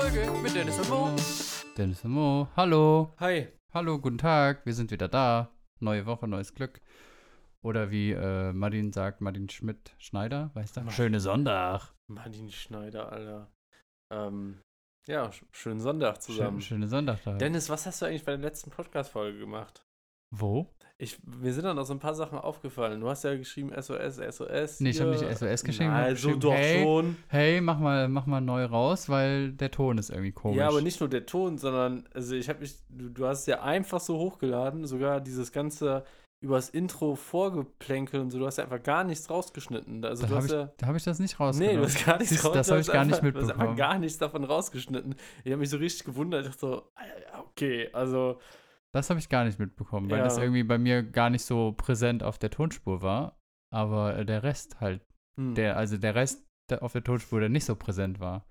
Folge mit Dennis und Mo. Dennis und Mo, hallo. Hi. Hallo, guten Tag, wir sind wieder da. Neue Woche, neues Glück. Oder wie äh, Martin sagt, Martin Schmidt Schneider, weißt du? Schöne Sonntag. Martin Schneider, Alter. Ähm, ja, sch schönen Sonntag zusammen. Schön, schöne Sonntagtag. Dennis, was hast du eigentlich bei der letzten Podcast-Folge gemacht? Wo? Ich, mir sind da noch so ein paar Sachen aufgefallen. Du hast ja geschrieben SOS, SOS. Nee, ich habe nicht SOS geschrieben. Also geschrieben, doch hey, schon. Hey, mach mal, mach mal neu raus, weil der Ton ist irgendwie komisch. Ja, aber nicht nur der Ton, sondern also ich habe mich, du, du hast es ja einfach so hochgeladen, sogar dieses ganze übers Intro vorgeplänkel und so, du hast ja einfach gar nichts rausgeschnitten. Also Da habe ich, ja da hab ich das nicht Nee, rausgenommen. du hast gar nichts Siehst das habe ich gar nicht einfach- Du hast mitbekommen. einfach gar nichts davon rausgeschnitten. Ich habe mich so richtig gewundert. Ich dachte so, ah, okay, also, Das habe ich gar nicht mitbekommen, weil Ja. das irgendwie bei mir gar nicht so präsent auf der Tonspur war. Aber äh, der Rest halt, hm. der, also der Rest auf der Tonspur, der nicht so präsent war.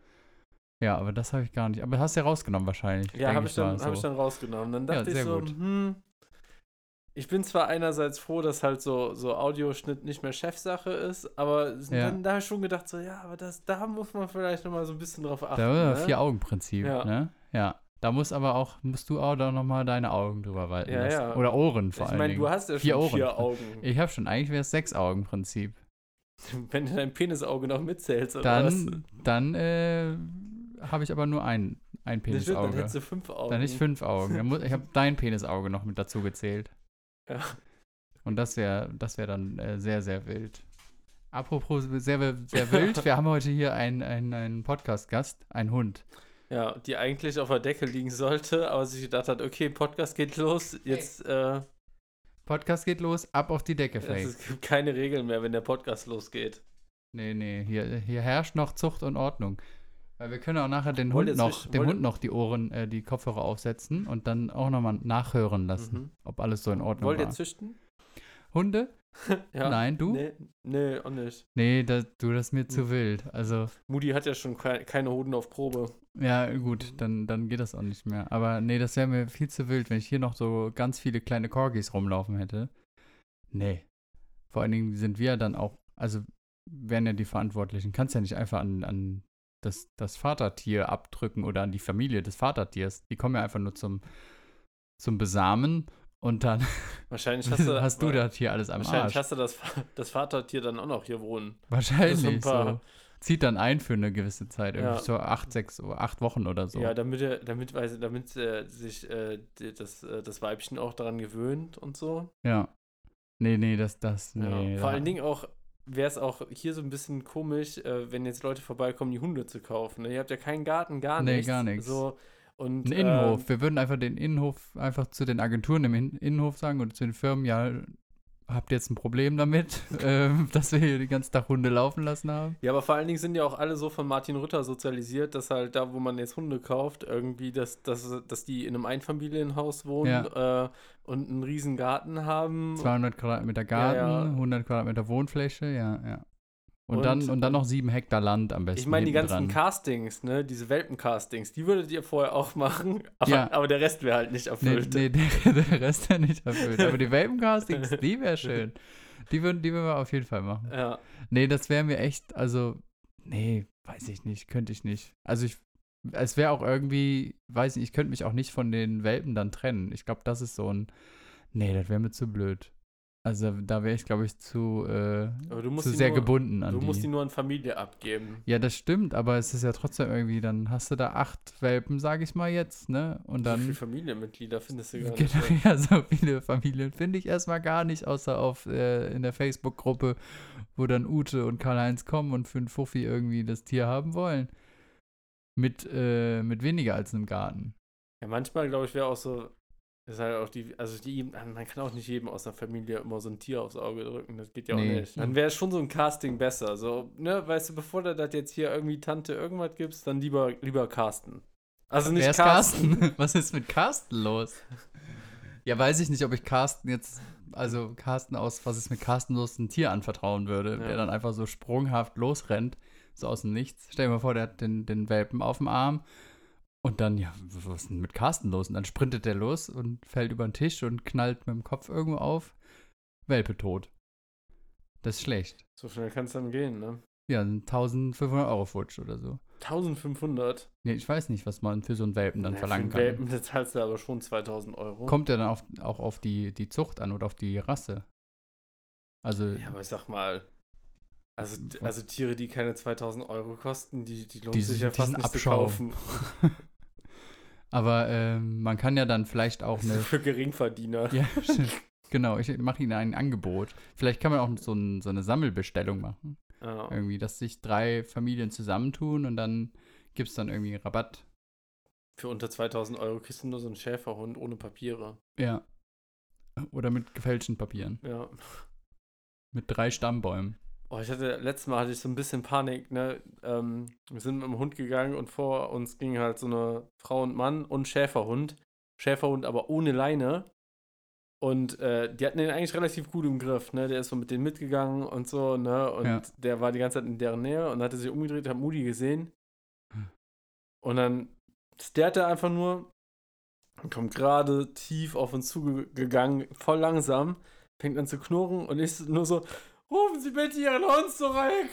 Ja, aber das habe ich gar nicht. Aber hast du ja rausgenommen wahrscheinlich. ja, habe ich, dann, mal hab ich so. dann rausgenommen. Dann Ja, dachte ich sehr so, gut. hm, ich bin zwar einerseits froh, dass halt so, so Audioschnitt nicht mehr Chefsache ist, aber Ja. dann da habe ich schon gedacht, so, ja, aber das, da muss man vielleicht nochmal so ein bisschen drauf achten. Da ne? Vier-Augen-Prinzip, Ja. ne? Ja. Da muss aber auch, musst du auch da nochmal deine Augen drüber walten Ja, lassen. ja. Oder Ohren vor Ich allen meine, Dingen. du hast ja Vier schon Ohren. vier Augen. ich habe schon, eigentlich wäre es Sechs-Augen-Prinzip. Wenn du dein Penisauge noch mitzählst, oder was? Dann, dann äh, habe ich aber nur ein, ein Das stimmt, dann Penisauge. hättest du fünf Augen. Dann nicht fünf Augen. Dann muss, ich habe dein Penisauge noch mit dazu gezählt. Ja. Und das wäre das wär dann äh, sehr, sehr wild. Apropos sehr, sehr wild, wir haben heute hier einen, einen, einen Podcast-Gast, einen Hund. Ja, die eigentlich auf der Decke liegen sollte, aber sich gedacht hat, okay, Podcast geht los, jetzt, äh, Podcast geht los, ab auf die Decke, Fake. es gibt keine Regeln mehr, wenn der Podcast losgeht. Nee, nee, hier, hier herrscht noch Zucht und Ordnung. Weil wir können auch nachher den Wollt Hund ihr noch, dem wollt ihr- Hund noch die Ohren, äh, die Kopfhörer aufsetzen und dann auch nochmal nachhören lassen, Mhm. ob alles so in Ordnung Wollt ihr war. züchten? Hunde? Ja. Nein, du? Nee, nee, auch nicht. Nee, das, du, das ist mir zu Hm. wild. Also, Moody hat ja schon kei- keine Hoden auf Probe. Ja, gut, dann, dann geht das auch nicht mehr. Aber nee, das wäre mir viel zu wild, wenn ich hier noch so ganz viele kleine Corgis rumlaufen hätte. Nee. Vor allen Dingen sind wir dann auch, also wären ja die Verantwortlichen. Kannst ja nicht einfach an, an das, das Vatertier abdrücken oder an die Familie des Vatertiers. Die kommen ja einfach nur zum, zum Besamen und dann Wahrscheinlich hast du, hast du das hier alles am Wahrscheinlich Arsch. hast du das, das Vatertier dann auch noch hier wohnen. Wahrscheinlich so ein paar- so. Zieht dann ein für eine gewisse Zeit, irgendwie Ja. so acht, sechs, oder acht Wochen oder so. Ja, damit er, damit, ich, damit äh, sich äh, das, äh, das Weibchen auch daran gewöhnt und so. Ja. Nee, nee, das, das, Ja. nee. Vor da- allen Dingen auch wäre es auch hier so ein bisschen komisch, äh, wenn jetzt Leute vorbeikommen, die Hunde zu kaufen. Ne? Ihr habt ja keinen Garten, gar Nee, nichts. gar nichts. So, und, Ein Innenhof. ähm, Wir würden einfach den Innenhof einfach zu den Agenturen im In- Innenhof sagen oder zu den Firmen, ja, habt ihr jetzt ein Problem damit, ähm, dass wir hier den ganzen Tag Hunde laufen lassen haben? ja, aber vor allen Dingen sind ja auch alle so von Martin Rütter sozialisiert, dass halt da, wo man jetzt Hunde kauft, irgendwie, dass, dass, dass die in einem Einfamilienhaus wohnen äh, und einen riesen Garten haben. 200 Quadratmeter Garten, Ja, ja. 100 Quadratmeter Wohnfläche, ja, ja. Und, Und- dann, und dann noch sieben Hektar Land am besten. Ich meine, die ganzen dran. Castings, ne, diese Welpencastings, die würdet ihr vorher auch machen, aber, Ja. aber der Rest wäre halt nicht Nee, erfüllt. nee der, der Rest wäre nicht erfüllt. Aber die Welpencastings, die wäre schön. Die würden, die würden wir auf jeden Fall machen. Ja. Nee, das wäre mir echt, also, nee, weiß ich nicht, könnte ich nicht. Also ich, es wäre auch irgendwie, weiß nicht, ich könnte mich auch nicht von den Welpen dann trennen. Ich glaube, das ist so ein, nee, das wäre mir zu blöd. Also da wäre ich, glaube ich, zu, äh, zu sehr nur, gebunden an Du die. musst die nur an Familie abgeben. ja, das stimmt, aber es ist ja trotzdem irgendwie, dann hast du da acht Welpen, sage ich mal jetzt, ne? Und so viele dann Familienmitglieder findest du gar nicht. Genau, ne? ja, so viele Familien finde ich erstmal gar nicht, außer auf äh, in der Facebook-Gruppe, wo dann Ute und Karl-Heinz kommen und für einen Fuffi irgendwie das Tier haben wollen. Mit, äh, mit weniger als einem Garten. Ja, manchmal, glaube ich, wäre auch so, ist halt auch die, also die, man kann auch nicht jedem aus der Familie immer so ein Tier aufs Auge drücken, das geht ja auch Nee. nicht. Dann wäre schon so ein Casting besser. So, ne, weißt du, bevor du das jetzt hier irgendwie Tante irgendwas gibst, dann lieber, lieber Carsten. Also nicht Wer ist Carsten? Was ist mit Carsten los? Ja, weiß ich nicht, ob ich Carsten jetzt, also Carsten aus, was ist mit Carsten los, ein Tier anvertrauen würde, Ja. der dann einfach so sprunghaft losrennt, so aus dem Nichts. Stell dir mal vor, der hat den, den Welpen auf dem Arm und dann, ja, was ist denn mit Carsten los? Und dann sprintet der los und fällt über den Tisch und knallt mit dem Kopf irgendwo auf. Welpe tot. Das ist schlecht. So schnell kann es dann gehen, ne? Ja, 1500 Euro futsch oder so. 1500? Nee, ich weiß nicht, was man für so einen Welpen dann Ja, verlangen für einen kann. Welpen, zahlst du aber schon 2000 Euro. Kommt ja dann auf, auch auf die, die Zucht an oder auf die Rasse. Also, Ja, aber ich sag mal, also, also Tiere, die keine 2000 Euro kosten, die, die lohnt Die sich ja fast nicht Abschau. zu kaufen. aber ähm, man kann ja dann vielleicht auch eine. Für Geringverdiener. ja, genau, ich mache Ihnen ein Angebot. Vielleicht kann man auch so, ein, so eine Sammelbestellung machen. Ja. Irgendwie, dass sich drei Familien zusammentun und dann gibt es dann irgendwie einen Rabatt. Für unter 2000 Euro kriegst du nur so einen Schäferhund ohne Papiere. Ja. Oder mit gefälschten Papieren. Ja. Mit drei Stammbäumen. Oh, ich hatte, letztes Mal hatte ich so ein bisschen Panik, ne? Ähm, wir sind mit dem Hund gegangen und vor uns ging halt so eine Frau und Mann und Schäferhund. Schäferhund aber ohne Leine. Und äh, die hatten den eigentlich relativ gut im Griff, ne? Der ist so mit denen mitgegangen und so, ne? Und Ja. der war die ganze Zeit in deren Nähe und hatte sich umgedreht, hat Moody gesehen. Hm. Und dann starrt er einfach nur und kommt gerade tief auf uns zugegangen, voll langsam, fängt an zu knurren und ich nur so, rufen Sie bitte Ihren Hund zurück!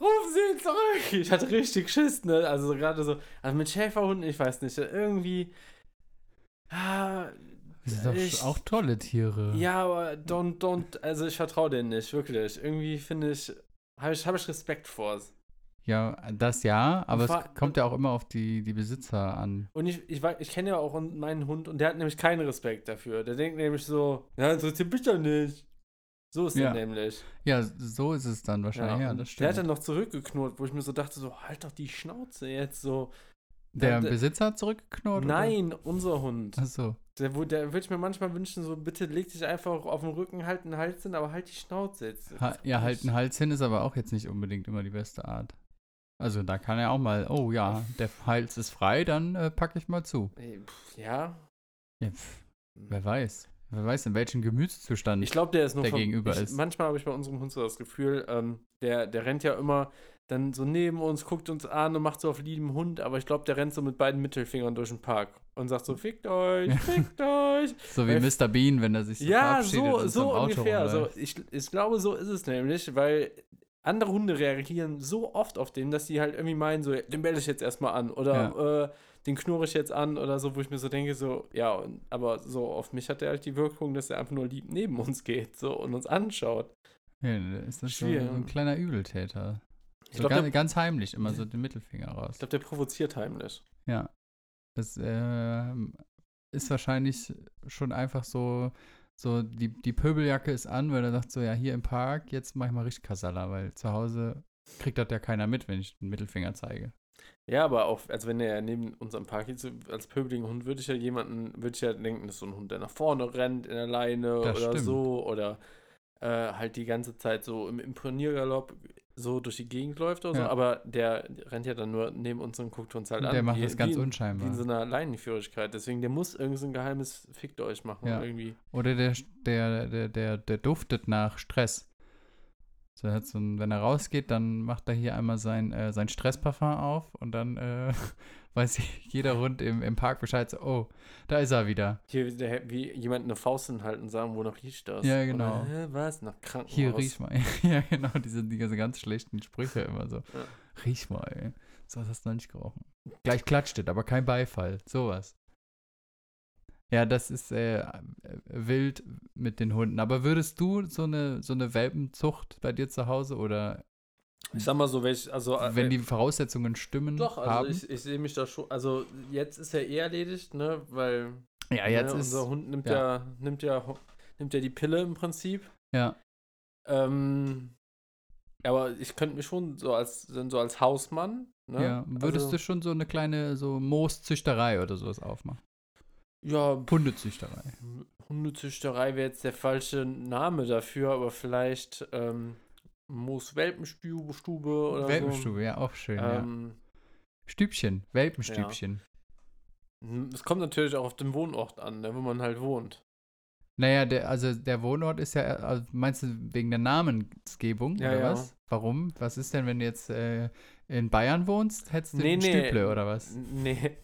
Rufen Sie ihn zurück! Ich hatte richtig Schiss, ne? Also so gerade so, also mit Schäferhunden, ich weiß nicht, irgendwie. Ah, Das sind doch ich- auch tolle Tiere. ja, aber don't, don't, also ich vertraue denen nicht, wirklich. Irgendwie finde ich, habe ich, hab ich Respekt vor. Ja, das ja, aber Vor- es kommt ja auch immer auf die, die Besitzer an. Und ich, ich, weiß- ich kenne ja auch meinen Hund und der hat nämlich keinen Respekt dafür. Der denkt nämlich so, ja, interessiert mich doch nicht. So ist Ja. der nämlich. Ja, so ist es dann wahrscheinlich. Ja, das Der hat dann noch zurückgeknurrt, wo ich mir so dachte, so, halt doch die Schnauze jetzt so. Der der- Besitzer hat zurückgeknurrt? oder? Nein, unser Hund. Achso. Der, wo- der würde ich mir manchmal wünschen, so, bitte leg dich einfach auf den Rücken, halt einen Hals hin, aber halt die Schnauze jetzt. Ha ja, halt ein Hals hin ist aber auch jetzt nicht unbedingt immer die beste Art. Also da kann er auch mal, oh ja, der Hals ist frei, dann äh, packe ich mal zu. Ja. Ja, pf, wer weiß. Wer weiß, in welchem Gemütszustand. Ich glaube, der ist nur der vom- gegenüber ich, ist. Manchmal habe ich bei unserem Hund so das Gefühl, ähm, der, der rennt ja immer dann so neben uns, guckt uns an und macht so auf lieben Hund, aber ich glaube, der rennt so mit beiden Mittelfingern durch den Park und sagt so, fickt euch, Ja. fickt euch. so wie Mr. Bean, wenn er sich so ja, so, so Auto ungefähr. Also rumläuft. ich, ich glaube, so ist es nämlich, weil andere Hunde reagieren so oft auf den, dass die halt irgendwie meinen, so, den belle ich jetzt erstmal an oder äh, den knurre ich jetzt an oder so, wo ich mir so denke, so, ja, und, aber so auf mich hat er halt die Wirkung, dass er einfach nur lieb neben uns geht so und uns anschaut. Ja, ist das Schwierig. so ein kleiner Übeltäter. Ich So glaube, ganz, der, ganz heimlich, immer so den Mittelfinger raus. ich glaub, der provoziert heimlich. Ja. Das ähm, ist wahrscheinlich schon einfach so, so die, die Pöbeljacke ist an, weil er sagt so, ja, hier im Park, jetzt mach ich mal richtig Kasala, weil zu Hause kriegt das ja keiner mit, wenn ich den Mittelfinger zeige. Ja, aber auch, also wenn er neben unserem Park jetzt als pöbeligen Hund, würde ich ja jemanden, würde ich ja denken, das ist so ein Hund, der nach vorne rennt in der Leine Das oder stimmt. so oder äh, halt die ganze Zeit so im Imponiergalopp so durch die Gegend läuft oder so, Ja. aber der rennt ja dann nur neben uns und guckt uns halt an. Der macht wie, das ganz wie, in- unscheinbar. Wie in so einer Leinenführigkeit. Deswegen, der muss irgend so ein geheimes Fickt euch machen Ja. irgendwie. Oder der, der, der, der, der duftet nach Stress. So, er hat so ein, wenn er rausgeht, dann macht er hier einmal sein, äh, sein Stressparfum auf und dann äh, weiß jeder Hund im, im Park Bescheid, so, oh, da ist er wieder. Hier, der, wie jemand eine Faust hinhalten und sagen, wonach riecht das? Ja, genau. Oder, was? Nach Krankenhaus. Hier, riech mal. ja, genau, diese, diese ganz schlechten Sprüche immer so. Ja. Riech mal, ey. So was hast du noch nicht gerochen. Gleich klatscht es, aber kein Beifall. Sowas. Ja, das ist äh, wild mit den Hunden. Aber würdest du so eine, so eine Welpenzucht bei dir zu Hause oder Ich sag mal so, welch, also äh, wenn die Voraussetzungen stimmen Doch, also haben? ich, ich sehe mich da schon. Also jetzt ist er eh erledigt, ne? Weil ja, jetzt ne, ist unser Hund nimmt ja. ja. nimmt ja nimmt ja die Pille im Prinzip. ja, Ähm, aber ich könnte mich schon so als so als Hausmann. Ne? ja. Würdest also, du schon so eine kleine so Mooszüchterei oder sowas aufmachen? Ja, Hundezüchterei. Hundezüchterei wäre jetzt der falsche Name dafür, aber vielleicht ähm, Moos-Welpenstube Stube oder Welpenstube, ja, auch schön, so. ja. Ähm, Stübchen, Welpenstübchen. Es kommt natürlich auch auf den Wohnort an, ne, wo man halt wohnt. Naja, der, also der Wohnort ist ja, also meinst du wegen der Namensgebung Ja, oder ja. was? Warum? Was ist denn, wenn du jetzt äh, in Bayern wohnst, hättest du Nee, einen nee. Stüble oder was? Nee.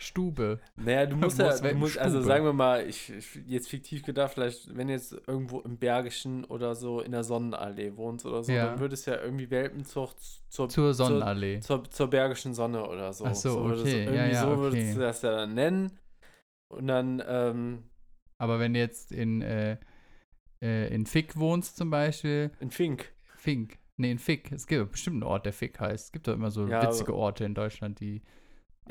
Stube. Naja, du musst ja, du musst, also sagen wir mal, ich, ich jetzt fiktiv gedacht, vielleicht, wenn du jetzt irgendwo im Bergischen oder so in der Sonnenallee wohnst oder so, Ja. dann würdest du ja irgendwie Welpenzucht zur, Zur Sonnenallee. zur, zur Bergischen Sonne oder so. Ach so, würdest, okay, ja, irgendwie ja, so würdest okay. du das ja dann nennen. Und dann, ähm, Aber wenn du jetzt in, äh, äh, in Fick wohnst zum Beispiel, in Fink. Fink. Nee, in Fick. Es gibt bestimmt einen Ort, der Fick heißt. Es gibt doch immer so Ja, witzige Orte in Deutschland, die.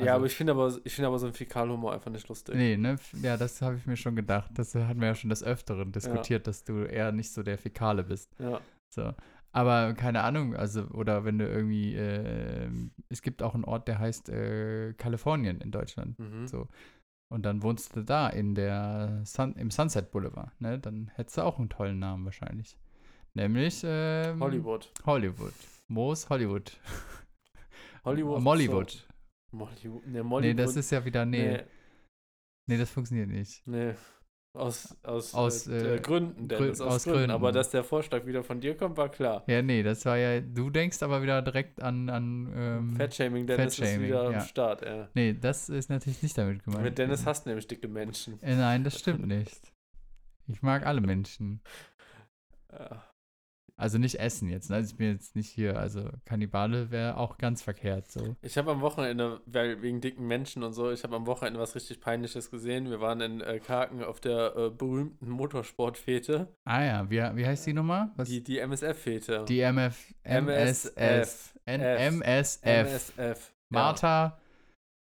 Ja, aber also- ich finde aber, ich finde aber so einen Fäkalhumor einfach nicht lustig. Nee, ne? Ja, das habe ich mir schon gedacht. Das hatten wir ja schon des Öfteren diskutiert, dass du eher nicht so der Fäkale bist. Ja. So. Aber keine Ahnung, also, oder wenn du irgendwie, äh, es gibt auch einen Ort, der heißt äh, Kalifornien in Deutschland. Mhm. So. Und dann wohnst du da in der Sun, im Sunset Boulevard, ne? Dann hättest du auch einen tollen Namen wahrscheinlich. Nämlich ähm, Hollywood. Hollywood. Moos Hollywood. Hollywood. Mollywood. Mollywood. Nee, Nee, Mollywood. das ist ja wieder, nee, nee, Nee, das funktioniert nicht. nee. Aus, aus, Aus, äh, äh, Gründen, Grü- Dennis, aus, aus Gründen. Gründen. Aber dass der Vorschlag wieder von dir kommt, war klar. Ja, nee, das war ja, du denkst aber wieder direkt an, an ähm, Fettshaming, Dennis ist Fettshaming, wieder ja. am Start. Ja. Nee, das ist natürlich nicht damit gemeint. Mit Dennis hast du nämlich dicke Menschen. Äh, nein, das stimmt nicht. Ich mag alle Menschen. Ja. Also nicht essen jetzt, ne? Also ich bin jetzt nicht hier, also Kannibale wäre auch ganz verkehrt so. Ich habe am Wochenende, weil wegen dicken Menschen und so, ich habe am Wochenende was richtig Peinliches gesehen. Wir waren in äh, Karken auf der äh, berühmten Motorsportfete, Ah ja, wie, wie heißt die Nummer? Was? die, die MSF-Fete. Die MF, MSF. MSF. MSF. Martha,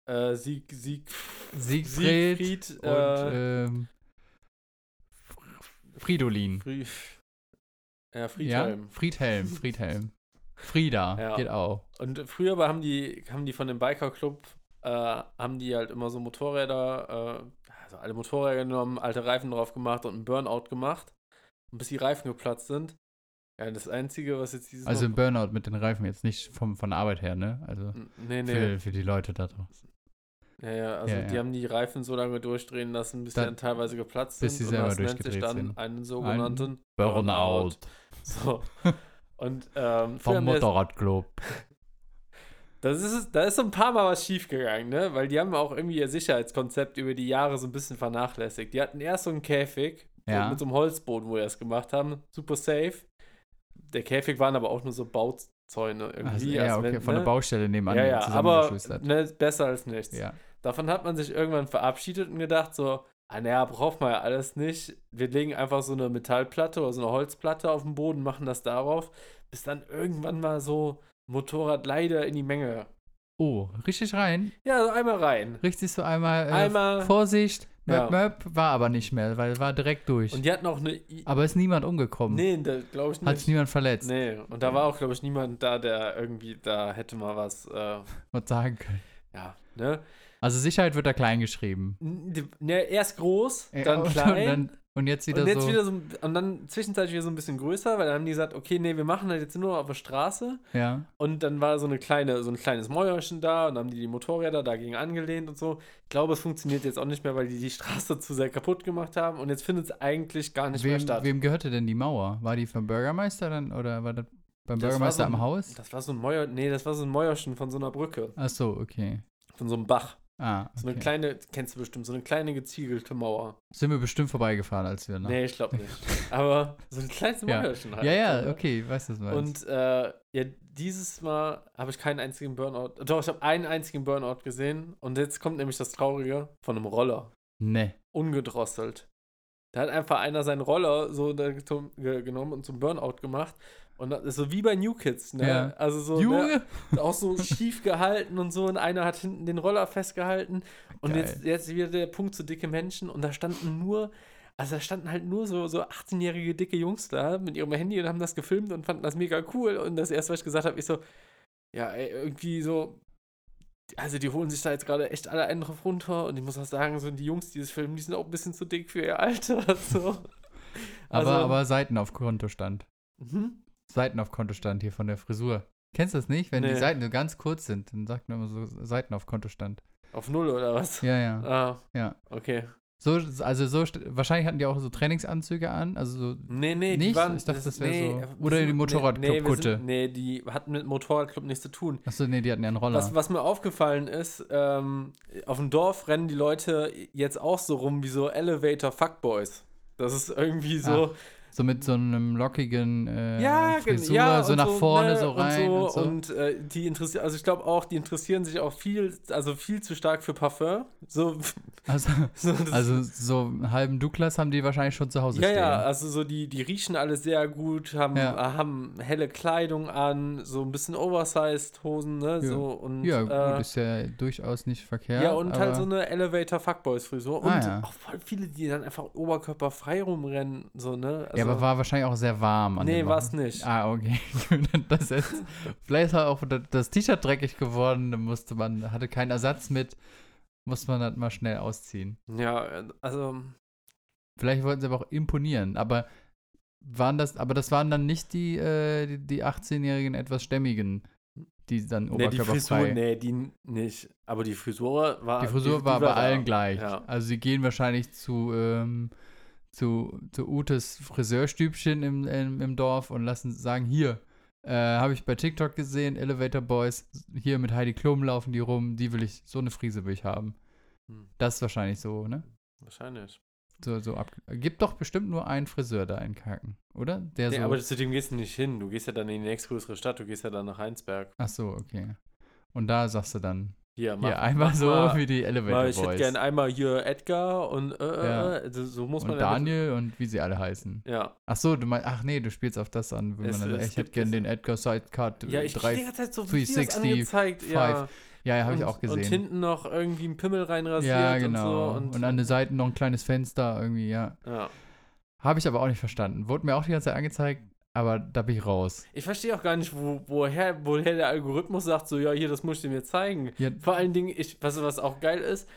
Ja. Äh, Sieg, Sieg, Siegfried, Siegfried und äh, ähm, Fridolin. Fried, ja, Ja? Friedhelm. Friedhelm, Friedhelm. Frieda, Ja. geht auch. Und früher aber haben die, haben die von dem Biker-Club, äh, haben die halt immer so Motorräder, äh, also alle Motorräder genommen, alte Reifen drauf gemacht und einen Burnout gemacht. Und bis die Reifen geplatzt sind. Ja, das Einzige, was jetzt dieses Also im Burnout mit den Reifen jetzt nicht vom, von der Arbeit her, ne? Also Nee, nee. für, für die Leute da draußen. Ja, ja, also Ja, die ja. haben die Reifen so lange durchdrehen lassen, bis die Dann- teilweise geplatzt bis sind. sie selber und das nennt sich dann sind. einen sogenannten Burnout. So. Und ähm, Vom wir Motorradclub. Das ist, da ist so ein paar Mal was schiefgegangen, ne? Weil die haben auch irgendwie ihr Sicherheitskonzept über die Jahre so ein bisschen vernachlässigt. Die hatten erst so einen Käfig Ja. mit so einem Holzboden, wo die das gemacht haben. Super safe. Der Käfig waren aber auch nur so Bauzäune irgendwie. Also, ja, okay, wenn, von ne? der Baustelle nebenan Ja, ja, aber ne, besser als nichts. Ja. Davon hat man sich irgendwann verabschiedet und gedacht so, ah naja, braucht man ja alles nicht. Wir legen einfach so eine Metallplatte oder so eine Holzplatte auf den Boden, machen das darauf, bis dann irgendwann mal so Motorrad leider in die Menge. Oh, richtig rein. Ja, so einmal rein. Richtig so einmal, äh, Einmal- Vorsicht, Ja. möp, möp, war aber nicht mehr, weil war direkt durch. Und die hatten auch eine. I aber ist niemand umgekommen. nee, glaube ich Hat sich nicht. niemand verletzt. Nee, und da war auch, glaube ich, niemand da, der irgendwie da hätte mal was, äh, Was sagen können. ja, ne? Also Sicherheit wird da klein geschrieben. Ne, erst groß, dann und, klein. Und, dann, und jetzt wieder und jetzt so. wieder so, und dann zwischenzeitlich wieder so ein bisschen größer, weil dann haben die gesagt, okay, nee, wir machen das jetzt nur auf der Straße. ja. Und dann war so eine kleine, so ein kleines Mäuerchen da und dann haben die die Motorräder dagegen angelehnt und so. Ich glaube, es funktioniert jetzt auch nicht mehr, weil die die Straße zu sehr kaputt gemacht haben und jetzt findet es eigentlich gar nicht mehr Wem, statt. wem gehörte denn die Mauer? War die vom Bürgermeister dann oder war das beim Das Bürgermeister so ein- am Haus? Das war so ein Mäuer, nee, das war so ein Mäuerchen von so einer Brücke, Ach so, okay. von so einem Bach. Ah, So eine okay. kleine, kennst du bestimmt, so eine kleine geziegelte Mauer. Sind wir bestimmt vorbeigefahren, als wir nach. Nee, ich glaube nicht. Aber so ein kleines Ja. Mäuerchen halt. ja, ja, ne? okay, ich weiß das mal. Und äh, ja, dieses Mal habe ich keinen einzigen Burnout. Doch, ich habe einen einzigen Burnout gesehen. Und jetzt kommt nämlich das Traurige von einem Roller. ne. Ungedrosselt. Da hat einfach einer seinen Roller so genommen und zum Burnout gemacht. Und das ist so wie bei New Kids, ne? Ja. Also so, ne? Auch so schief gehalten und so. Und einer hat hinten den Roller festgehalten. Und Geil. jetzt, jetzt wieder der Punkt zu dicke Menschen. Und da standen nur, also da standen halt nur so, so 18-jährige dicke Jungs da mit ihrem Handy und haben das gefilmt und fanden das mega cool. Und das erste, was ich gesagt habe, ist so, ja, ey, irgendwie so. Also die holen sich da jetzt gerade echt alle einen drauf runter und ich muss auch sagen, so die Jungs, die das filmen, die sind auch ein bisschen zu dick für ihr Alter. So. Aber, Also, aber Seiten auf Kontostand. Mhm. Seiten auf Kontostand hier von der Frisur. Kennst du das nicht? Wenn die Nee. Seiten so ganz kurz sind, dann sagt man immer so Seiten auf Kontostand. Auf Null oder was? Ja, ja. Ah, Ja. okay. So, also so, wahrscheinlich hatten die auch so Trainingsanzüge an, also so, Nee, nee, die Nicht? waren. Ich dachte, das wär nee, so- oder die Motorradclub-Kutte. Nee, nee, die hatten mit Motorradclub nichts zu tun. achso, nee, die hatten ja einen Roller. Was, was mir aufgefallen ist, ähm, auf dem Dorf rennen die Leute jetzt auch so rum wie so Elevator Fuckboys. Das ist irgendwie so. So mit so einem lockigen äh, ja, Frisur, ja, so und nach vorne, ne, so rein und und so. so. Und, äh, die interessieren, also ich glaube auch, die interessieren sich auch viel, also viel zu stark für Parfum. So, also, so also so einen halben Douglas haben die wahrscheinlich schon zu Hause ja, stehen. ja, also so die, die riechen alle sehr gut, haben, Ja. äh, haben helle Kleidung an, so ein bisschen oversized Hosen, ne? Ja. So und Ja, äh, gut, ist ja durchaus nicht verkehrt. Ja, und halt so eine Elevator Fuckboys Frisur. Und Ah, ja. auch voll viele, die dann einfach oberkörperfrei rumrennen. So, ne? Aber war wahrscheinlich auch sehr warm. An Nee, war es nicht. Ah, okay. das ist, vielleicht ist auch das- T-Shirt dreckig geworden, dann musste man, hatte keinen Ersatz mit, musste man das mal schnell ausziehen. Ja, also. Vielleicht wollten sie aber auch imponieren, aber waren das, aber das waren dann nicht die, äh, die, die 18-jährigen etwas stämmigen, die dann Nee, die Frisur, oberkörperfrei. nee, die nicht. Aber die Frisur war. Die Frisur die, war die bei da. allen gleich. Ja. Also sie gehen wahrscheinlich zu, ähm, zu, zu Utes Friseurstübchen im, im, im Dorf und lassen sagen, hier, äh, habe ich bei TikTok gesehen, Elevator Boys, hier mit Heidi Klum laufen die rum, die will ich, so eine Frise will ich haben. Hm, Das ist wahrscheinlich so, ne? wahrscheinlich. So, so ab. Gibt doch bestimmt nur einen Friseur da in Kaken, oder? Der Nee, so. aber zu dem gehst du nicht hin. Du gehst ja dann in die nächstgrößere Stadt. Du gehst ja dann nach Heinsberg. Ach so, okay. Und da sagst du dann, Hier, mach, hier, einmal mach so mal, wie die Elevator mal, Ich hätte Boys. gern einmal hier Edgar und äh, Ja. äh, so, muss man und ja Daniel und wie sie alle heißen. Ja. Ach so, du meinst, ach nee, du spielst auf das an, wenn Es- man dann, ich hätte gibt gern es- den Edgar Sidecut Ja, ich krieg die 3. ganze Zeit so Videos 360, angezeigt. Ja, Ja, ja, habe ich Und- auch gesehen. Und hinten noch irgendwie ein Pimmel reinrasiert ja, und genau. so. Und, Und, an den Seiten noch ein kleines Fenster irgendwie, ja. ja. Habe ich aber auch nicht verstanden. Wurde mir auch die ganze Zeit angezeigt, aber da bin ich raus. Ich verstehe auch gar nicht, wo, woher, woher der Algorithmus sagt, so, ja, hier, das muss ich dir mir zeigen. Ja, Vor allen Dingen, ich, was, was auch geil ist,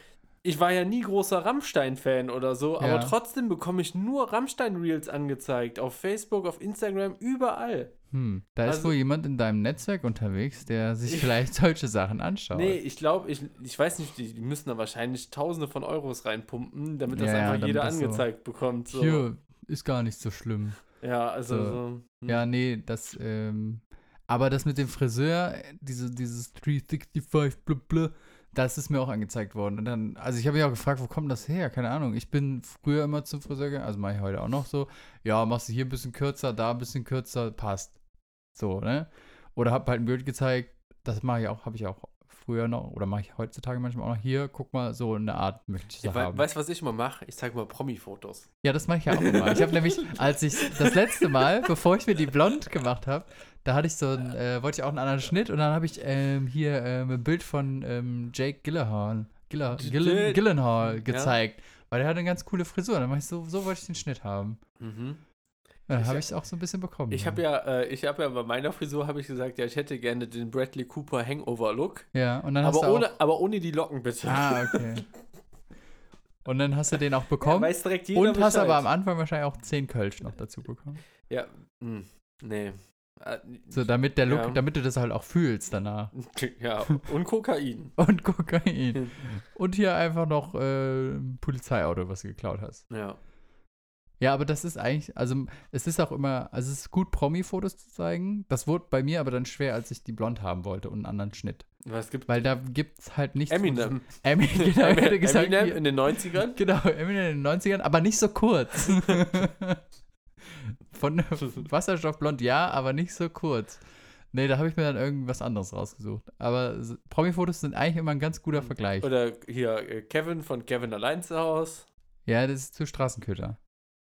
ich war ja nie großer Rammstein-Fan oder so, Ja. aber trotzdem bekomme ich nur Rammstein-Reels angezeigt. Auf Facebook, auf Instagram, überall. hm, da ist Also- wohl jemand in deinem Netzwerk unterwegs, der sich Ich- vielleicht solche Sachen anschaut. Nee, ich glaube, ich, ich weiß nicht, die, die müssen da wahrscheinlich Tausende von Euros reinpumpen, damit das Ja, einfach damit jeder das so- angezeigt bekommt. So. Hier ist gar nicht so schlimm. Ja, also So. so. Hm. Ja, nee, das, ähm, aber das mit dem Friseur, äh, diese, dieses 365 blub, blub, das ist mir auch angezeigt worden. Und dann, also ich habe mich auch gefragt, wo kommt das her? Keine Ahnung. Ich bin früher immer zum Friseur gegangen, also mache ich heute auch noch so. Ja, machst du hier ein bisschen kürzer, da ein bisschen kürzer, passt. So, ne? Oder hab halt ein Bild gezeigt, das mache ich auch, habe ich auch früher noch, oder mache ich heutzutage manchmal auch noch hier, guck mal, so eine Art möchte ich Ja, wei- haben. weißt du, was ich immer mache? Ich zeige mal Promi-Fotos. Ja, das mache ich ja auch immer. Ich habe nämlich, als ich das letzte Mal, bevor ich mir die blond gemacht habe, da hatte ich so ein, äh, wollte ich auch einen anderen Schnitt und dann habe ich ähm, hier ähm, ein Bild von ähm, Jake Gyllenhaal, Gilla, J- Gillen, Gyllenhaal Ja. gezeigt, weil der hat eine ganz coole Frisur. Dann mach ich so, so wollte ich den Schnitt haben. Mhm. Dann Ich habe hab- ich es auch so ein bisschen bekommen. Ich habe ja, äh, ich habe ja bei meiner Frisur habe ich gesagt, ja, ich hätte gerne den Bradley Cooper Hangover-Look, Ja, und dann hast aber du ohne, auch, aber ohne die Locken bitte. Ah, okay. Und dann hast du den auch Ja, bekommen weiß direkt jeder und hast Bescheid. aber am Anfang wahrscheinlich auch 10 Kölsch noch dazu bekommen. Ja, mh, nee. Äh, So, damit der Look, Ja. damit du das halt auch fühlst danach. Ja, und Kokain. Und Kokain. Und hier einfach noch äh, ein Polizeiauto, was du geklaut hast. Ja. Ja, aber das ist eigentlich, also es ist auch immer, also es ist gut, Promi-Fotos zu zeigen. Das wurde bei mir aber dann schwer, als ich die blond haben wollte und einen anderen Schnitt. Was gibt Weil da gibt es halt nichts. Eminem. Eminem, genau, ich hätte gesagt, Eminem in den 90ern? Genau, Eminem in den 90ern, aber nicht so kurz. Von Wasserstoffblond ja, aber nicht so kurz. Nee, da habe ich mir dann irgendwas anderes rausgesucht. Aber Promi-Fotos sind eigentlich immer ein ganz guter Vergleich. Oder hier äh, Kevin von Kevin allein zu Haus. Ja, das ist zu Straßenköter.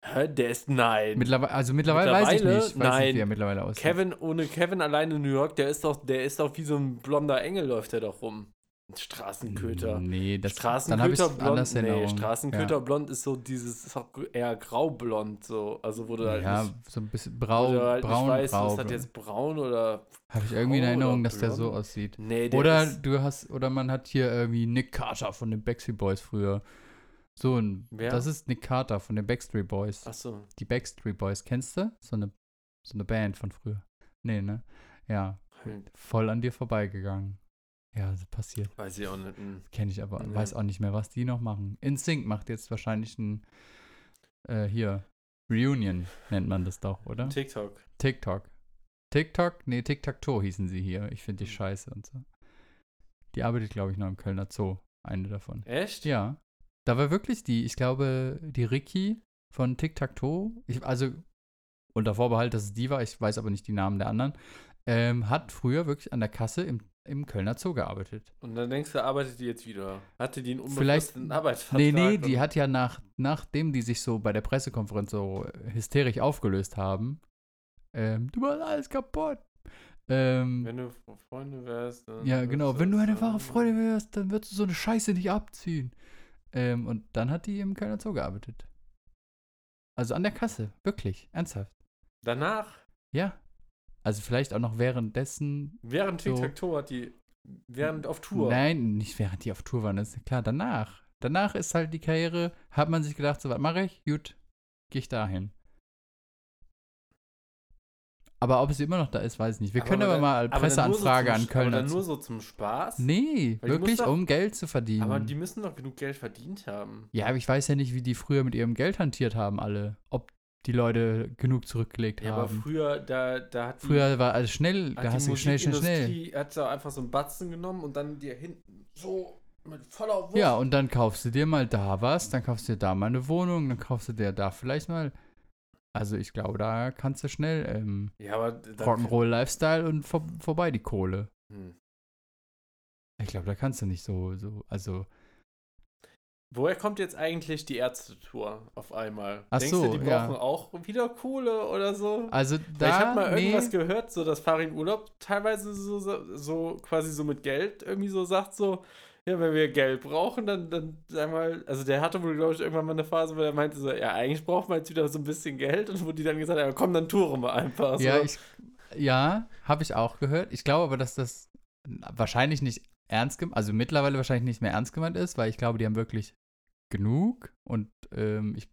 Hä, der ist nein. Mittlerweile, also mittlerweile, weiß ich Mittlerweile? nicht, weiß Nein. nicht, wie er mittlerweile aussieht. Kevin ohne Kevin allein in New York, der ist doch, der ist doch wie so ein blonder Engel läuft der doch rum. Ein Straßenköter. Nee, das dann Straßenköter anders blond. Nee. Straßenköter blond ist so dieses ist auch eher graublond so, also wurde Ja, halt ja nicht, so ein bisschen braun, halt braun, weißt, grau. ist das jetzt braun oder Habe ich irgendwie in Erinnerung, dass der so aussieht. nee, der Oder ist, du hast, oder man hat hier irgendwie Nick Carter von den Backstreet Boys früher. So ein, Wer? das ist Nick Carter von den Backstreet Boys. ach so. Die Backstreet Boys, kennst du? So eine, so eine Band von früher. Nee, ne? Ja, voll an dir vorbeigegangen. Ja, das passiert. Weiß ich auch nicht. hm. Kenne ich aber. Ja. Weiß auch nicht mehr, was die noch machen. InSync macht jetzt wahrscheinlich ein, äh, hier, Reunion nennt man das doch, oder? TikTok. TikTok. TikTok? Nee, TikTok-To hießen sie hier. Ich finde die Mhm. scheiße und so. Die arbeitet, glaube ich, noch im Kölner Zoo. Eine davon. Echt? Ja. Da war wirklich die, ich glaube, die Ricky von Tic-Tac-Toe, ich, also unter Vorbehalt, dass es die war, ich weiß aber nicht die Namen der anderen, ähm, hat früher wirklich an der Kasse im, im Kölner Zoo gearbeitet. Und dann denkst du, arbeitet die jetzt wieder? Hatte die einen Vielleicht- unbefristeten Arbeitsvertrag? Nee, nee, die hat ja nach, nachdem die sich so bei der Pressekonferenz so äh, hysterisch aufgelöst haben, ähm, du machst alles kaputt. Ähm, Wenn du Freunde wärst, dann. Ja, genau. Wenn du eine wahre. Freundin wärst, dann würdest du so eine Scheiße nicht abziehen. Ähm, und dann hat die im Kölner Zoo gearbeitet. Also an der Kasse, wirklich, ernsthaft. Danach, Ja. Also vielleicht auch noch währenddessen. während So. Tic-Tac-Toe hat die. Während auf Tour. Nein, nicht während die auf Tour waren, das ist klar, danach. Danach ist halt die Karriere, hat man sich gedacht, so was mache ich? Gut, gehe ich dahin. Aber ob sie immer noch da ist, weiß ich nicht. Wir können aber dann- mal aber Presseanfrage an so zum, Köln. Aber nur so zum Spaß? nee, Weil wirklich, doch- um Geld zu verdienen. Aber die müssen doch genug Geld verdient haben. Ja, aber ich weiß ja nicht, wie die früher mit ihrem Geld hantiert haben, alle. Ob die Leute genug zurückgelegt Ja, aber haben. früher, da, da hat die, früher war alles schnell, da hast du schnell, schnell, schnell. Hat da einfach so einen Batzen genommen und dann dir hinten so mit voller Wucht. Ja, und dann kaufst du dir mal da was, dann kaufst du dir da mal eine Wohnung, dann kaufst du dir da vielleicht mal. Also ich glaube, da kannst du schnell ähm, ja Rock'n'Roll-Lifestyle und vor, vorbei die Kohle. Hm. Ich glaube, da kannst du nicht so, so, also. Woher kommt jetzt eigentlich die Ärzte-Tour auf einmal? Ach Denkst so, du, die ja. brauchen auch wieder Kohle oder so? Also Weil da. ich habe mal nee, irgendwas gehört, so dass Farin Urlaub teilweise so, so, so quasi so mit Geld irgendwie so sagt, so, ja, wenn wir Geld brauchen, dann, dann mal, also der hatte wohl, glaube ich, irgendwann mal eine Phase, wo er meinte so, ja, eigentlich brauchen wir jetzt wieder so ein bisschen Geld und wo die dann gesagt haben, ja, komm, dann touren wir einfach. Ja, so. ich, ja, habe ich auch gehört. Ich glaube aber, dass das wahrscheinlich nicht ernst gemeint, also mittlerweile wahrscheinlich nicht mehr ernst gemeint ist, weil ich glaube, die haben wirklich genug und ähm, ich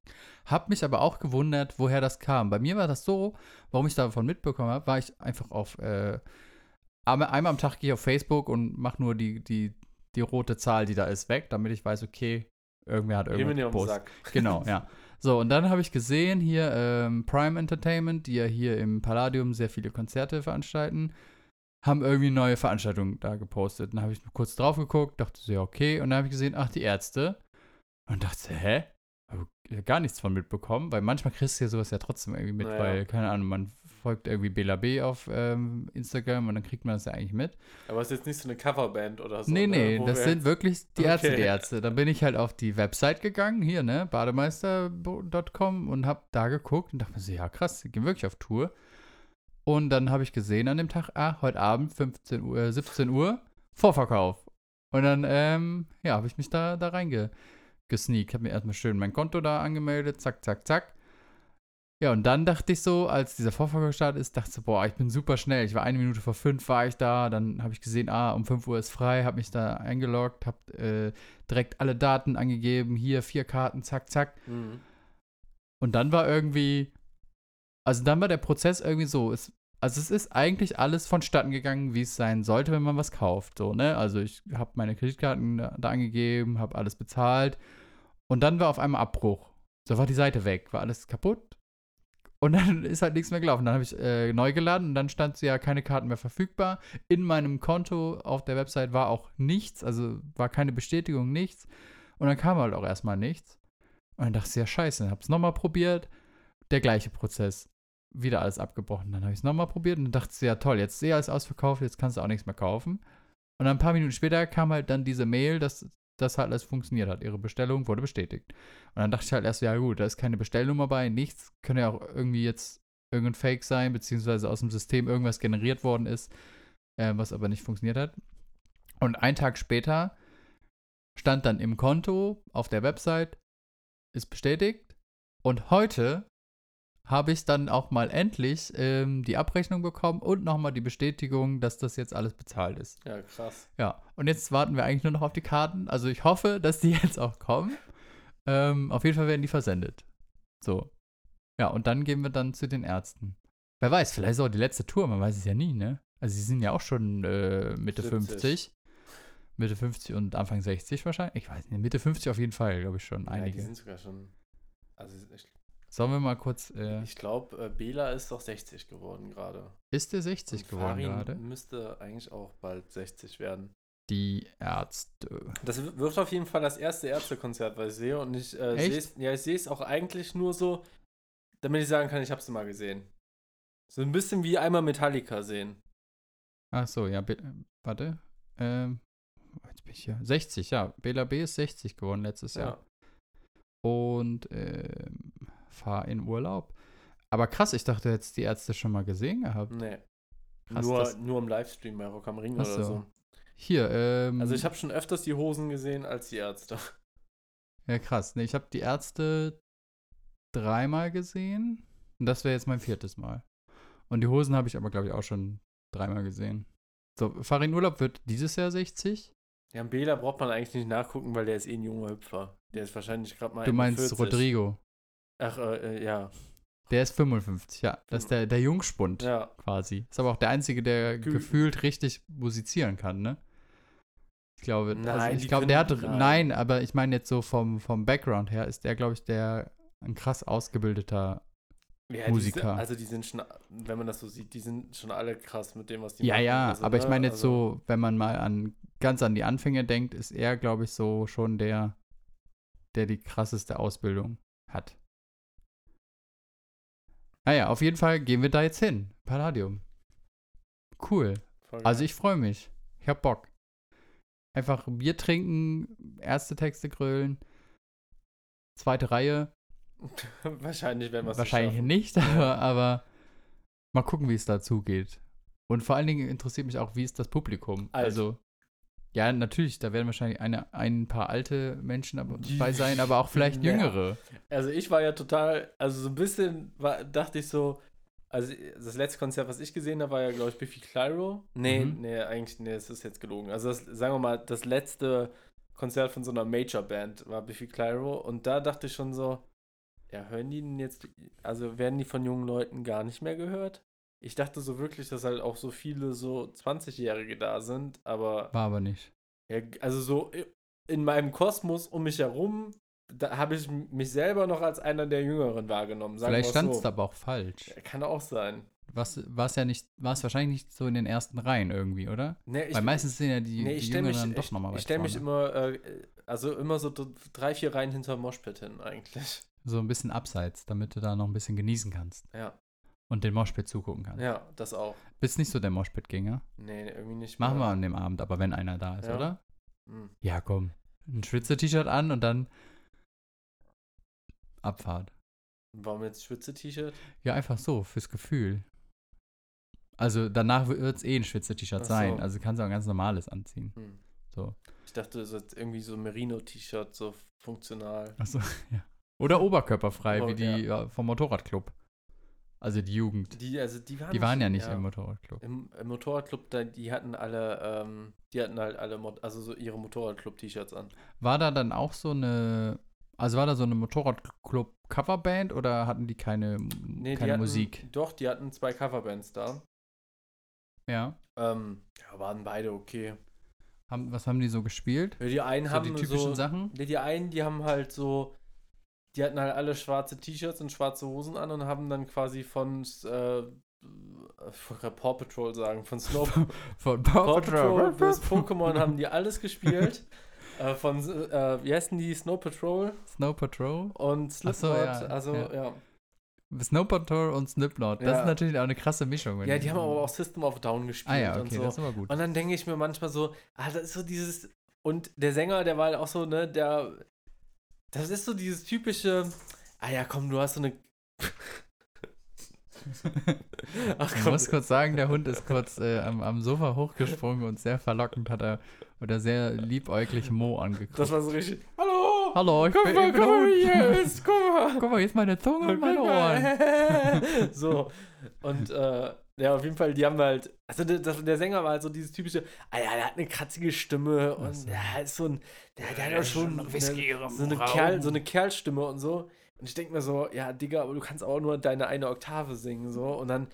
habe mich aber auch gewundert, woher das kam. Bei mir war das so, warum ich davon mitbekommen habe, war ich einfach auf, äh, einmal einmal am Tag gehe ich auf Facebook und mache nur die, die, die rote Zahl, die da ist, weg, damit ich weiß, okay, irgendwer hat irgendwas gepostet. Sack. Genau, ja. So, und dann habe ich gesehen hier ähm, Prime Entertainment, die ja hier im Palladium sehr viele Konzerte veranstalten, haben irgendwie neue Veranstaltungen da gepostet. Dann habe ich kurz drauf geguckt, dachte so, ja, okay. Und dann habe ich gesehen, ach, die Ärzte. Und dachte, hä? Hab ich gar nichts von mitbekommen, weil manchmal kriegst du ja sowas ja trotzdem irgendwie mit, Naja. weil, keine Ahnung, man folgt irgendwie Bela B auf ähm, Instagram und dann kriegt man das ja eigentlich mit. Aber es ist jetzt nicht so eine Coverband oder so. Nee, ne, nee, das wir sind wirklich die Ärzte, die Okay. Ärzte. Dann bin ich halt auf die Website gegangen, hier, ne, bademeister.com und hab da geguckt und dachte mir so, ja krass, die gehen wirklich auf Tour. Und dann habe ich gesehen an dem Tag, ah, heute Abend 15 Uhr, äh, 17 Uhr, Vorverkauf. Und dann, ähm, ja, habe ich mich da, da reingesneakt, habe mir erstmal schön mein Konto da angemeldet, zack, zack, zack. Ja, und dann dachte ich so, als dieser Vorverkauf gestartet ist, dachte ich so, boah, ich bin super schnell. Ich war eine Minute vor fünf, war ich da. Dann habe ich gesehen, ah, um 5 Uhr ist frei, habe mich da eingeloggt, habe äh, direkt alle Daten angegeben. Hier vier Karten, zack, zack. Mhm. Und dann war irgendwie, also dann war der Prozess irgendwie so, es, also es ist eigentlich alles vonstatten gegangen, wie es sein sollte, wenn man was kauft, so, ne? Also ich habe meine Kreditkarten da, da angegeben, habe alles bezahlt und dann war auf einmal Abbruch. So war die Seite weg, war alles kaputt. Und dann ist halt nichts mehr gelaufen. Dann habe ich äh, neu geladen und dann stand ja keine Karten mehr verfügbar. In meinem Konto auf der Website war auch nichts, also war keine Bestätigung, nichts. Und dann kam halt auch erstmal nichts. Und dann dachte ich, ja, scheiße, dann hab's nochmal probiert. Der gleiche Prozess. Wieder alles abgebrochen. Dann habe ich es nochmal probiert und dann dachte ich, ja toll, jetzt ist eh alles ausverkauft, jetzt kannst du auch nichts mehr kaufen. Und dann ein paar Minuten später kam halt dann diese Mail, dass das halt alles funktioniert hat. Ihre Bestellung wurde bestätigt. Und dann dachte ich halt erst, ja gut, da ist keine Bestellnummer bei, nichts. Könnte ja auch irgendwie jetzt irgendein Fake sein, beziehungsweise aus dem System irgendwas generiert worden ist, äh, was aber nicht funktioniert hat. Und einen Tag später stand dann im Konto auf der Website, ist bestätigt. Und heute habe ich dann auch mal endlich ähm, die Abrechnung bekommen und nochmal die Bestätigung, dass das jetzt alles bezahlt ist. Ja, krass. Ja, und jetzt warten wir eigentlich nur noch auf die Karten. Also ich hoffe, dass die jetzt auch kommen. Ähm, auf jeden Fall werden die versendet. So. Ja, und dann gehen wir dann zu den Ärzten. Wer weiß, vielleicht ist auch die letzte Tour, man weiß es ja nie, ne? Also sie sind ja auch schon äh, Mitte 70. 50. Mitte 50 und Anfang 60 wahrscheinlich. Ich weiß nicht, Mitte 50 auf jeden Fall, glaube ich schon. Ja, die Einige. sind sogar schon. Also ich, Sollen wir mal kurz. Äh, ich glaube, äh, Bela ist doch 60 geworden gerade. ist der 60 Und geworden Farin gerade? müsste eigentlich auch bald 60 werden. Die Ärzte. Das wird auf jeden Fall das erste Ärztekonzert, was ich sehe. Und ich äh, sehe es ja, ich auch eigentlich nur so, damit ich sagen kann, ich habe es mal gesehen. So ein bisschen wie einmal Metallica sehen. Ach so, ja, Be äh, warte. Ähm, jetzt bin ich hier. 60, ja. Bela B ist 60 geworden letztes Jahr. Und ähm, fahr in Urlaub. Aber krass, ich dachte jetzt die Ärzte schon mal gesehen gehabt. Nee. Krass, nur, das- nur im Livestream bei Rock am Ring Ach oder so. Hier, ähm. Also ich habe schon öfters die Hosen gesehen als die Ärzte. Ja, krass. Nee, ich habe die Ärzte dreimal gesehen. Und das wäre jetzt mein viertes Mal. Und die Hosen habe ich aber, glaube ich, auch schon dreimal gesehen. So, Farin Urlaub wird dieses Jahr 60. Ja, Bela braucht man eigentlich nicht nachgucken, weil der ist eh ein junger Hüpfer. Der ist wahrscheinlich gerade mal Du meinst 41. Rodrigo. Ach, äh, äh, ja. Der ist 55, ja. Das ist der, der Jungspund Ja. quasi. Ist aber auch der Einzige, der Ge- gefühlt richtig musizieren kann, ne? Ich glaube, also Nein, ich die glaube, der hat, nein. nein. aber ich meine jetzt so vom, vom Background her ist der, glaube ich, der ein krass ausgebildeter ja Musiker. Die sind, also die sind schon, wenn man das so sieht, die sind schon alle krass mit dem, was die Ja, machen. ja, Also, aber ich ne, meine jetzt also- so, wenn man mal an ganz an die Anfänge denkt, ist er, glaube ich, so schon der, der die krasseste Ausbildung hat. Naja, auf jeden Fall gehen wir da jetzt hin. Palladium. Cool. Also ich freue mich. Ich hab Bock. Einfach Bier trinken, erste Texte grölen, zweite Reihe. Wahrscheinlich werden wir es Wahrscheinlich nicht, aber, aber mal gucken, wie es dazu geht. Und vor allen Dingen interessiert mich auch, wie ist das Publikum? Alt. Also, ja, natürlich, da werden wahrscheinlich eine, ein paar alte Menschen dabei sein, aber auch vielleicht Ja. jüngere. Also ich war ja total, also so ein bisschen war, dachte ich so, also das letzte Konzert, was ich gesehen habe, war ja, glaube ich, Biffy Clyro. Nee, Mhm. nee, eigentlich, nee, es ist jetzt gelogen. Also das, sagen wir mal, das letzte Konzert von so einer Major-Band war Biffy Clyro und da dachte ich schon so, ja, hören die denn jetzt, also werden die von jungen Leuten gar nicht mehr gehört? Ich dachte so wirklich, dass halt auch so viele so 20-Jährige da sind, aber War aber nicht. ja, also so i- in meinem Kosmos um mich herum, da habe ich mich selber noch als einer der Jüngeren wahrgenommen. Vielleicht stand es so. aber auch falsch. Ja, Kann auch sein. Was war es ja nicht, war es wahrscheinlich nicht so in den ersten Reihen irgendwie, oder? Nee, ich, Weil meistens sind ja die, nee, die ich stelle mich, Jüngeren ich, doch nochmal ich weit stell mich immer, äh, also immer so drei, vier Reihen hinter Moshpit hin eigentlich. So ein bisschen abseits, damit du da noch ein bisschen genießen kannst. Ja, Und den Moshpit zugucken kannst. ja, das auch. Bist nicht so der Moshpit-Gänger? Nee, irgendwie nicht. Machen wir mehr. an dem Abend, aber wenn einer da ist, Ja. oder? Hm. Ja, komm. Ein Schwitzer-T-Shirt an und dann Abfahrt. Warum jetzt Schwitze-T-Shirt? Ja, einfach so, fürs Gefühl. Also danach wird es eh ein Schwitzer-T-Shirt Ach so. sein. Also kannst du auch ein ganz normales anziehen. Hm. So. Ich dachte, das ist irgendwie so ein Merino-T-Shirt, so funktional. Achso, ja. Oder oberkörperfrei, Oh, wie die ja, vom Motorradclub. Also die Jugend. Die, also die waren, Die waren ja schon- nicht im Motorradclub. Im, im Motorradclub, da, die hatten alle, ähm, die hatten halt alle, also so ihre Motorradclub-T-Shirts an. War da dann auch so eine, also war da so eine Motorradclub-Coverband oder hatten die keine, Nee, die keine hatten, Musik? Doch, die hatten zwei Coverbands da. Ja. Ähm, ja, waren beide okay. Haben, was haben die so gespielt? Ja, die einen So haben die typischen so, Sachen? Nee, die einen, die haben halt so, die hatten halt alle schwarze T-Shirts und schwarze Hosen an und haben dann quasi von, äh, Paw Patrol sagen, von Snow Von Paw Patrol bis Pokémon haben die alles gespielt. äh, von, äh, wie heißen die? Snow Patrol Snow Patrol? und Slipknot. so, ja, also, ja. ja. Snow Patrol und Slipknot. Das Ja. ist natürlich auch eine krasse Mischung. Ja, die haben aber auch System of Down gespielt Ah ja, und okay, so. das ist aber gut. Und dann denke ich mir manchmal so, ah, das ist so dieses. Und der Sänger, der war halt auch so, ne, der. Das ist so dieses typische. Ah ja, komm, du hast so eine. Ach Ich komm. muss kurz sagen, der Hund ist kurz äh, am, am Sofa hochgesprungen und sehr verlockend hat er oder sehr liebäuglich Mo angeguckt. Das war so richtig. Hallo! Hallo, ich Guck bin, mal, ich bin guck mal, Hund. hier ist, guck mal! Guck mal, jetzt meine Zunge und meine Ohren. so. Und äh, ja, auf jeden Fall, die haben halt. Also der, der Sänger war halt so dieses typische, ah ja, der hat eine kratzige Stimme und so. der ist so ein. Der, der hat Ja, auch schon schon eine, so, eine. Kerl, so eine Kerlstimme und so. Und ich denke mir so, ja, Digga, aber du kannst auch nur deine eine Oktave singen, so. Und dann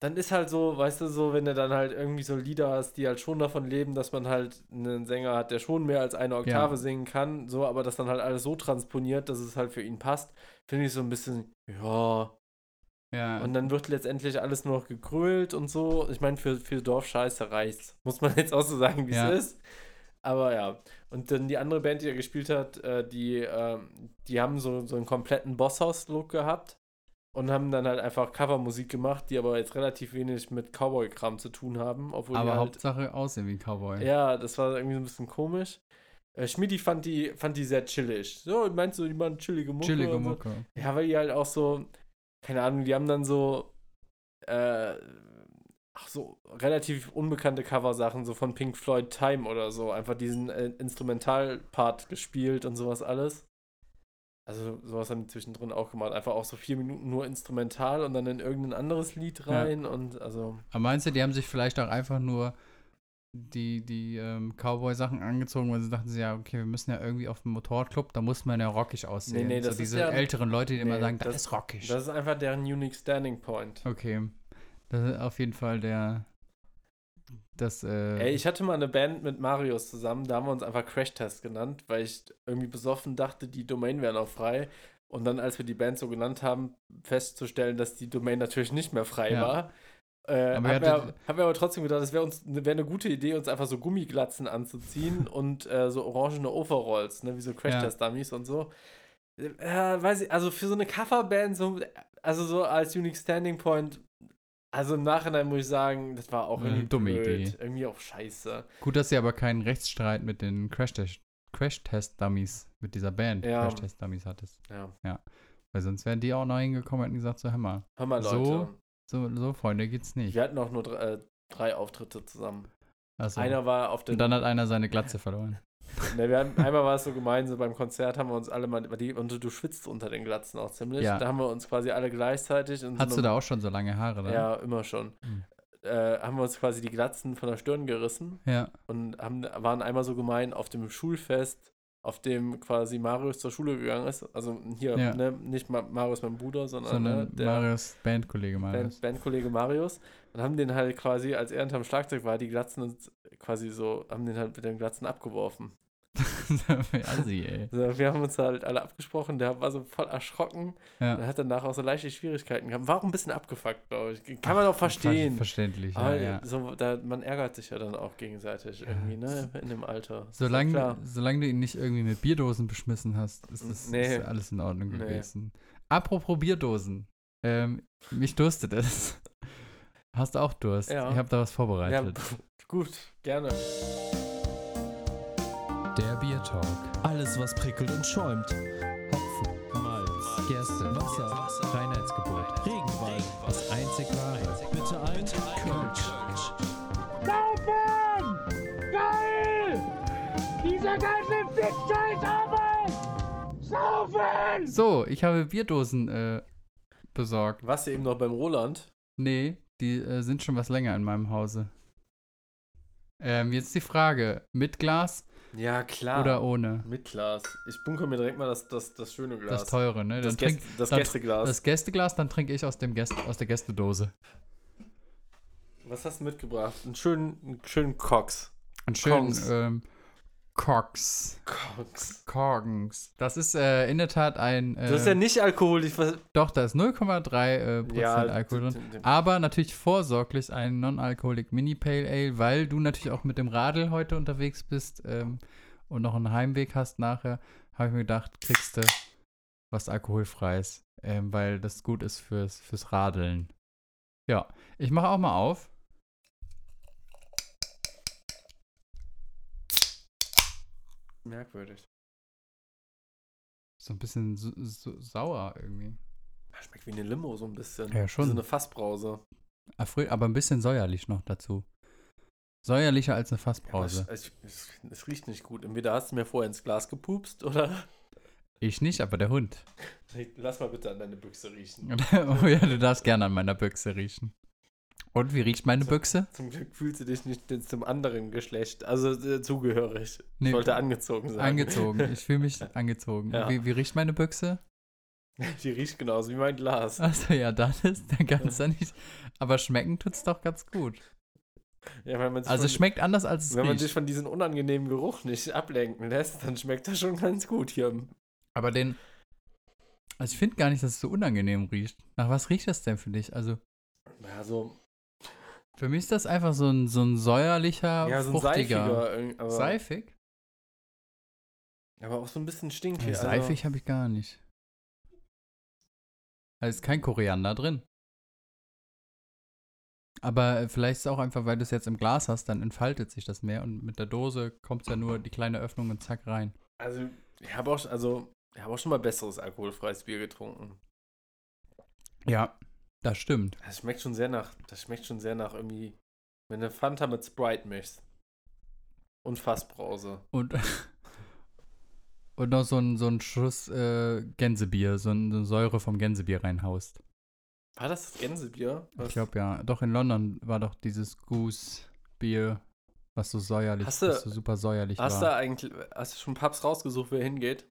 dann ist halt so, weißt du, so, wenn du dann halt irgendwie so Lieder hast, die halt schon davon leben, dass man halt einen Sänger hat, der schon mehr als eine Oktave Ja. singen kann, so, aber das dann halt alles so transponiert, dass es halt für ihn passt, finde ich so ein bisschen, ja. Ja. Und dann wird letztendlich alles nur noch gegrölt und so. Ich meine, für, für Dorfscheiße reicht's. Muss man jetzt auch so sagen, wie es Ja. ist. Aber ja. Und dann die andere Band, die er gespielt hat, äh, die, ähm, die haben so, so einen kompletten Bosshaus-Look gehabt und haben dann halt einfach Covermusik gemacht, die aber jetzt relativ wenig mit Cowboy-Kram zu tun haben. Obwohl die aber halt, Hauptsache aussehen wie Cowboy. ja, das war irgendwie so ein bisschen komisch. Äh, Schmidi fand die, fand die sehr chillig. So, meinst du, die machen chillige Mucke? Chillige und so? Mucke. Ja, weil die halt auch so, keine Ahnung, die haben dann so, äh, ach so, relativ unbekannte Coversachen, so von Pink Floyd Time oder so, einfach diesen äh, Instrumentalpart gespielt und sowas alles. Also sowas haben die zwischendrin auch gemacht. Einfach auch so vier Minuten nur instrumental und dann in irgendein anderes Lied Ja. rein und also. Aber meinst du, die haben sich vielleicht auch einfach nur die, die ähm, Cowboy-Sachen angezogen, weil sie dachten, sie, ja, okay, wir müssen ja irgendwie auf dem Motorradclub, da muss man ja rockig aussehen. nee, das so ist diese ja- älteren Leute, die immer Nee, sagen, das, das- ist rockig. Das ist einfach deren Unique Standing Point. okay. Das ist auf jeden Fall der. Das, äh, Ey, ich hatte mal eine Band mit Marius zusammen, da haben wir uns einfach Crash Test genannt, weil ich irgendwie besoffen dachte, die Domain wäre noch frei. Und dann, als wir die Band so genannt haben, festzustellen, dass die Domain natürlich nicht mehr frei Ja. war. Äh, Aber haben, ihr wir, haben wir aber trotzdem gedacht, es wäre wär eine gute Idee, uns einfach so Gummiglatzen anzuziehen und äh, so orangene Overalls, ne, wie so Crash-Test-Dummies und so. Äh, weiß ich, also für so eine Coverband, so, also so als Unique Standing Point, also im Nachhinein muss ich sagen, das war auch Eine irgendwie dumme blöd, Idee. irgendwie auch scheiße. Gut, dass sie aber keinen Rechtsstreit mit den Crash-Test- Crash-Test-Dummies, mit dieser Band Ja. Crash-Test-Dummies hattest. Ja. Weil sonst wären die auch noch hingekommen und hätten gesagt, so, hör mal, Hör mal, So? So, so Freunde geht's nicht. Wir hatten auch nur drei, äh, drei Auftritte zusammen. Also, Einer war auf den. und dann hat einer seine Glatze verloren. Ne, wir haben, einmal war es so gemein, so beim Konzert haben wir uns alle mal. Die, und du, du schwitzt unter den Glatzen auch ziemlich. Ja. Da haben wir uns quasi alle gleichzeitig. so Hattest du einem- da auch schon so lange Haare, ne? Ja, immer schon. Hm. Äh, haben wir uns quasi die Glatzen von der Stirn gerissen Ja. und haben, waren einmal so gemein auf dem Schulfest, auf dem quasi Marius zur Schule gegangen ist. Also hier, Ja. ne, nicht Ma Marius mein Bruder, sondern, Sondern ne, der Marius, Bandkollege Marius. Band, Bandkollege Marius und haben den halt quasi, als er hinterm Schlagzeug war, die Glatzen quasi so, haben den halt mit den Glatzen abgeworfen. Assi, ey. Also wir haben uns halt alle abgesprochen, der war so voll erschrocken Ja. und hat danach auch so leichte Schwierigkeiten gehabt. War auch ein bisschen abgefuckt, glaube ich. Kann man auch verstehen. Ver verständlich, ja, Aber ja. so, da, man ärgert sich ja dann auch gegenseitig irgendwie, ne? In dem Alter. Solange, solange du ihn nicht irgendwie mit Bierdosen beschmissen hast, ist das Nee. ist alles in Ordnung Nee. gewesen. Apropos Bierdosen. Ähm, mich durstet es. Hast du auch Durst? Ja. Ich habe da was Ja, vorbereitet. pf, gut, gerne. Bier Talk. Alles, was prickelt und schäumt. Hopfen, Malz, Gerste, Wasser, Reinheitsgebot, Regenwald, das einzig wahre. bitte ein Kölsch. Saufen! Geil! Dieser ganze Fick-Scheiß Arbeit! Saufen! So, ich habe Bierdosen äh, besorgt. Warst du eben noch beim Roland? Nee, die äh, sind schon was länger in meinem Hause. Ähm, jetzt die Frage: Mit Glas Ja, klar. oder ohne? Mit Glas. Ich bunker mir direkt mal das, das, das schöne Glas. Das teure, ne? Das, Dann trink, Gäste, das dann- Gästeglas. das Gästeglas, dann trinke ich aus, dem Gäste, aus der Gästedose. Was hast du mitgebracht? Einen schönen, einen schönen Cox. Einen schönen Kongs. ähm, Cox. Cox. Korgens. Das ist äh, in der Tat ein. Äh, Das ist ja nicht alkoholisch. Doch, da ist 0,3 äh, Prozent Alkohol drin. Aber natürlich vorsorglich ein Non-Alcoholic Mini Pale Ale, weil du natürlich auch mit dem Radl heute unterwegs bist ähm, und noch einen Heimweg hast nachher, habe ich mir gedacht, kriegst du was Alkoholfreies, ähm, weil das gut ist fürs, fürs Radeln. Ja, ich mache auch mal auf. Merkwürdig. So ein bisschen so, so sauer irgendwie. Schmeckt wie eine Limo so ein bisschen. Ja, schon. So eine Fassbrause. Afri- Aber ein bisschen säuerlich noch dazu. Säuerlicher als eine Ja, aber Fassbrause. es, es, es riecht nicht gut. Entweder hast du mir vorher ins Glas gepupst oder. Ich nicht, aber der Hund. Lass mal bitte an deine Büchse riechen. oh ja, du darfst gerne an meiner Büchse riechen. Und wie riecht meine So. Büchse? Zum Glück fühlst du dich nicht zum anderen Geschlecht, also äh, zugehörig. Nee, ich wollte angezogen sein. Angezogen. Ich fühle mich angezogen. Ja. Wie, wie riecht meine Büchse? Die riecht genauso wie mein Glas. Achso, ja, dann ist, dann kann es ja nicht. Aber schmecken tut's doch ganz gut. Ja, man Also es von, schmeckt anders als es wenn man riecht. sich von diesem unangenehmen Geruch nicht ablenken lässt, dann schmeckt das schon ganz gut hier. Aber den. Also ich finde gar nicht, dass es so unangenehm riecht. Nach was riecht das denn für dich? Also Ja, so, für mich ist das einfach so ein, so ein säuerlicher, ja, so ein fruchtiger. seifiger. irgendwie, Aber, Seifig? aber auch so ein bisschen stinkig. Ja, also- seifig habe ich gar nicht. Da ist kein Koriander drin. Aber äh, vielleicht ist es auch einfach, weil du es jetzt im Glas hast, dann entfaltet sich das mehr und mit der Dose kommt es ja nur die kleine Öffnung und zack rein. Also, ich habe auch, also, ich habe auch schon mal besseres alkoholfreies Bier getrunken. Ja, das stimmt. Das schmeckt schon sehr nach, das schmeckt schon sehr nach irgendwie, wenn du Fanta mit Sprite mischst. Und Fassbrause. Und, und noch so ein, so ein Schuss äh, Gänsebier, so ein- so eine Säure vom Gänsebier reinhaust. War das das Gänsebier? Was- Ich glaube ja. Doch in London war doch dieses Goose-Bier, was so säuerlich, Hast du- was so super säuerlich Hast war. du eigentlich, hast du schon Paps rausgesucht, wer hingeht?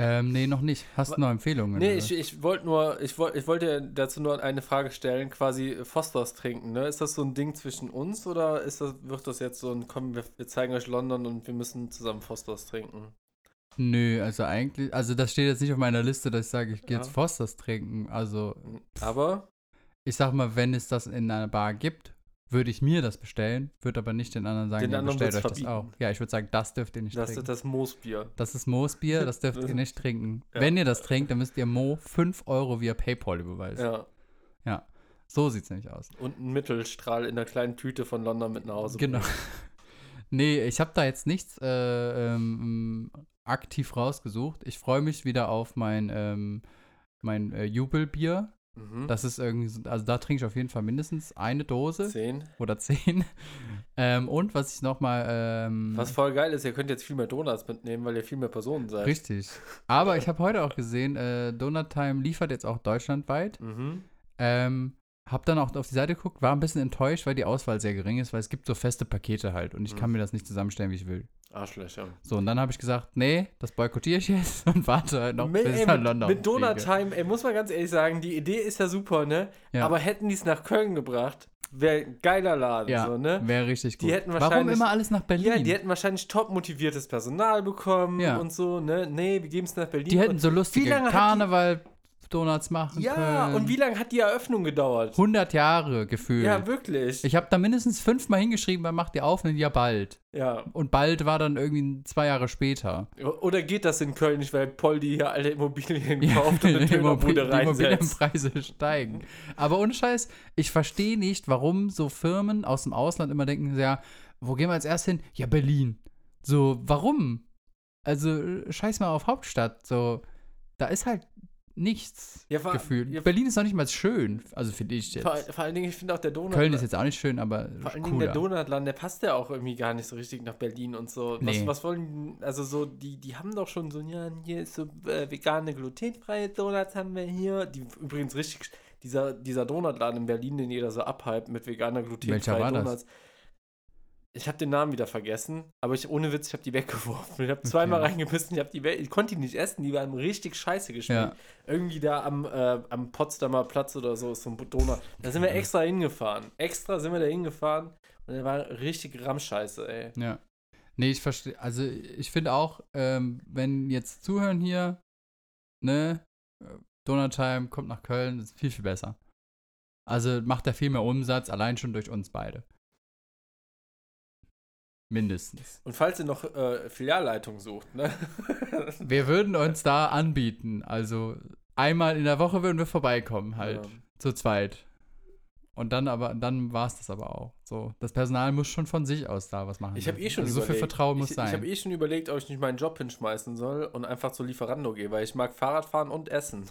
Ähm, nee, noch nicht. Hast du noch Empfehlungen? Nee, oder? ich, ich wollte nur, ich wollte, ich wollte dazu nur eine Frage stellen, quasi Fosters trinken, ne? Ist das so ein Ding zwischen uns oder ist das, wird das jetzt so ein, komm, wir, wir zeigen euch London und wir müssen zusammen Fosters trinken? Nö, also eigentlich, also das steht jetzt nicht auf meiner Liste, dass ich sage, ich gehe Ja. jetzt Fosters trinken. Also Aber, ich sag mal, wenn es das in einer Bar gibt, würde ich mir das bestellen, würde aber nicht den anderen sagen, Den ja, anderen bestellt euch würd's das auch. verbieten. Ja, ich würde sagen, das dürft ihr nicht das trinken. ist das Moosbier. Das ist Moosbier, das dürft ihr nicht trinken. Ja. Wenn ihr das trinkt, dann müsst ihr Mo 5 Euro via PayPal überweisen. Ja. So sieht's nämlich aus. Und ein Mittelstrahl in der kleinen Tüte von London mit nach Hause. Genau. nee, ich habe da jetzt nichts äh, ähm, aktiv rausgesucht. Ich freue mich wieder auf mein, ähm, mein äh, Jubelbier. Mhm. Das ist irgendwie, so- also da trinke ich auf jeden Fall mindestens eine Dose Zehn. oder zehn. ähm, und was ich nochmal. Ähm, Was voll geil ist, ihr könnt jetzt viel mehr Donuts mitnehmen, weil ihr viel mehr Personen seid. Richtig. Aber ich habe heute auch gesehen, äh, Donut Time liefert jetzt auch deutschlandweit. Mhm. Ähm, hab dann auch auf die Seite geguckt, war ein bisschen enttäuscht, weil die Auswahl sehr gering ist, weil es gibt so feste Pakete halt und ich kann Mhm. mir das nicht zusammenstellen, wie ich will. Arschlöcher. So, und dann habe ich gesagt, nee, das boykottiere ich jetzt und warte halt noch mit, bis ey, nach London mit Donut fliege. Time, ey, muss man ganz ehrlich sagen, die Idee ist ja super, ne? Ja. Aber hätten die es nach Köln gebracht, wäre ein geiler Laden, Ja, so, ne? wäre richtig Die gut. hätten Warum wahrscheinlich- immer alles nach Berlin? Ja, die hätten wahrscheinlich top motiviertes Personal bekommen Ja. und so, ne? Nee, wir geben es nach Berlin. Die hätten so lustige lange die- Karneval-Donuts machen Ja, können. und wie lange hat die Eröffnung gedauert? 100 Jahre gefühlt. Ja, wirklich. ich habe da mindestens fünfmal hingeschrieben, wann macht ihr auf? Und ja, bald. ja. Und bald war dann irgendwie zwei Jahre später. Oder geht das in Köln nicht, weil Poldi hier alle Immobilien Ja, kauft und eine die Dönerbude die reinsetzt? Immobilienpreise steigen. Aber ohne Scheiß, ich verstehe nicht, warum so Firmen aus dem Ausland immer denken, ja, wo gehen wir als erst hin? Ja, Berlin. So, warum? Also, scheiß mal auf Hauptstadt. So, da ist halt nichts Ja, vor- gefühlt. ja, Berlin ist noch nicht mal schön, also finde ich jetzt. Vor, vor allen Dingen, ich finde auch der Donut. Köln ist jetzt auch nicht schön, aber Vor allen Dingen der. Donutladen, der passt ja auch irgendwie gar nicht so richtig nach Berlin und so. Was, Nee. was wollen, die- also so, die, die haben doch schon so, ja, hier ist so äh, vegane, glutenfreie Donuts haben wir hier. Die übrigens richtig, dieser, dieser Donutladen in Berlin, den jeder so abhypt mit veganer, glutenfreien war das? Ich habe den Namen wieder vergessen, aber ich ohne Witz, ich habe die weggeworfen. Ich habe zweimal reingebissen, ich habe die ich konnte die nicht essen, die waren richtig scheiße geschmeckt. Ja. Irgendwie da am, äh, am Potsdamer Platz oder so ist so ein Donut. Da sind wir extra hingefahren. Extra sind wir da hingefahren und der war richtig Ramscheiße, ey. Ja. Nee, ich verstehe. Also, ich finde auch, ähm, wenn jetzt zuhören hier, ne, äh, Donut Time kommt nach Köln, ist viel, viel besser. Also macht er viel mehr Umsatz, allein schon durch uns beide. Mindestens. Und falls ihr noch äh, Filialleitung sucht, ne? Wir würden uns da anbieten. Also einmal in der Woche würden wir vorbeikommen, halt. Ja. Zu zweit. Und dann aber, dann war es das aber auch. So, das Personal muss schon von sich aus da was machen. Ich habe eh schon also so viel überlegt. Vertrauen muss ich, sein. Ich habe eh schon überlegt, ob ich nicht meinen Job hinschmeißen soll und einfach zu Lieferando gehe, weil ich mag Fahrrad fahren und essen.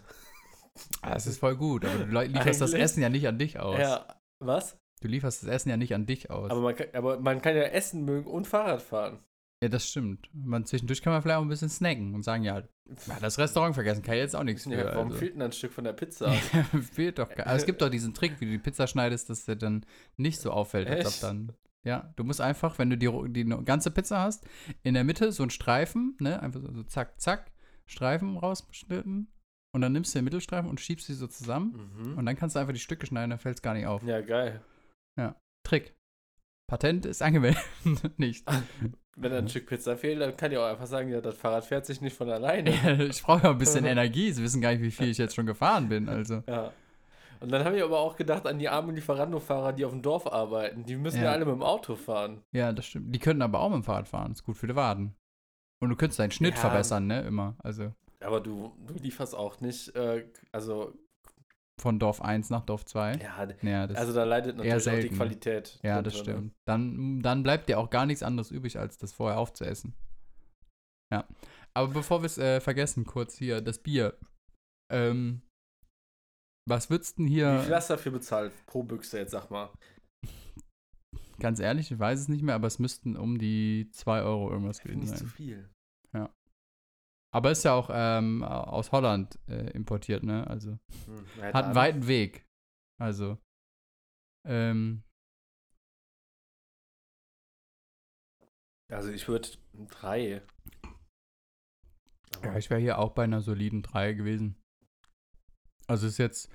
Ah, Das ist voll gut, aber du li- lieferst das Eigentlich- Essen ja nicht an dich aus. Ja, was? Du lieferst das Essen ja nicht an dich aus. Aber man, kann, aber man kann ja Essen mögen und Fahrrad fahren. ja, das stimmt. Man, zwischendurch kann man vielleicht auch ein bisschen snacken und sagen, ja, ja das Restaurant vergessen, kann ich jetzt auch nichts für. Ja, warum also. fehlt denn ein Stück von der Pizza? fehlt doch gar Aber es gibt doch diesen Trick, wie du die Pizza schneidest, dass der dann nicht so auffällt, als ob dann. Ja, du musst einfach, wenn du die, die ganze Pizza hast, in der Mitte so einen Streifen, ne, einfach so, so zack, zack, Streifen rausgeschnitten und dann nimmst du den Mittelstreifen und schiebst sie so zusammen Mhm. und dann kannst du einfach die Stücke schneiden, dann fällt es gar nicht auf. Ja, geil. Trick. Patent ist angemeldet. nicht. Wenn da ein Stück Pizza fehlt, dann kann ich auch einfach sagen, ja, das Fahrrad fährt sich nicht von alleine. ich brauche ja ein bisschen Energie. Sie wissen gar nicht, wie viel ich jetzt schon gefahren bin. Also. Ja. Und dann habe ich aber auch gedacht an die armen Lieferando-Fahrer, die auf dem Dorf arbeiten. Die müssen ja, Ja. alle mit dem Auto fahren. Ja, das stimmt. Die könnten aber auch mit dem Fahrrad fahren. Ist gut für die Waden. Und du könntest deinen Schnitt Ja. verbessern, ne? Immer. Also Aber du, du lieferst auch nicht, äh, also, von Dorf 1 nach Dorf 2. ja, Ja, das, also da leidet natürlich auch die. Qualität. ja, das ne? stimmt. Dann, dann bleibt dir auch gar nichts anderes übrig, als das vorher aufzuessen. Ja. Aber bevor wir es äh, vergessen, kurz hier, das Bier. Ähm, was würdest du denn Wie hier? viel hast du dafür bezahlt pro Büchse jetzt, sag mal? Ganz ehrlich, ich weiß es nicht mehr, aber es müssten um die 2 Euro irgendwas gewesen nicht zu sein. viel. Aber ist ja auch ähm, aus Holland äh, importiert, ne? Also Hm, hat einen weiten Weg. Also ähm, Also ich würde drei. Aber ja, ich wäre hier auch bei einer soliden 3 gewesen. Also ist jetzt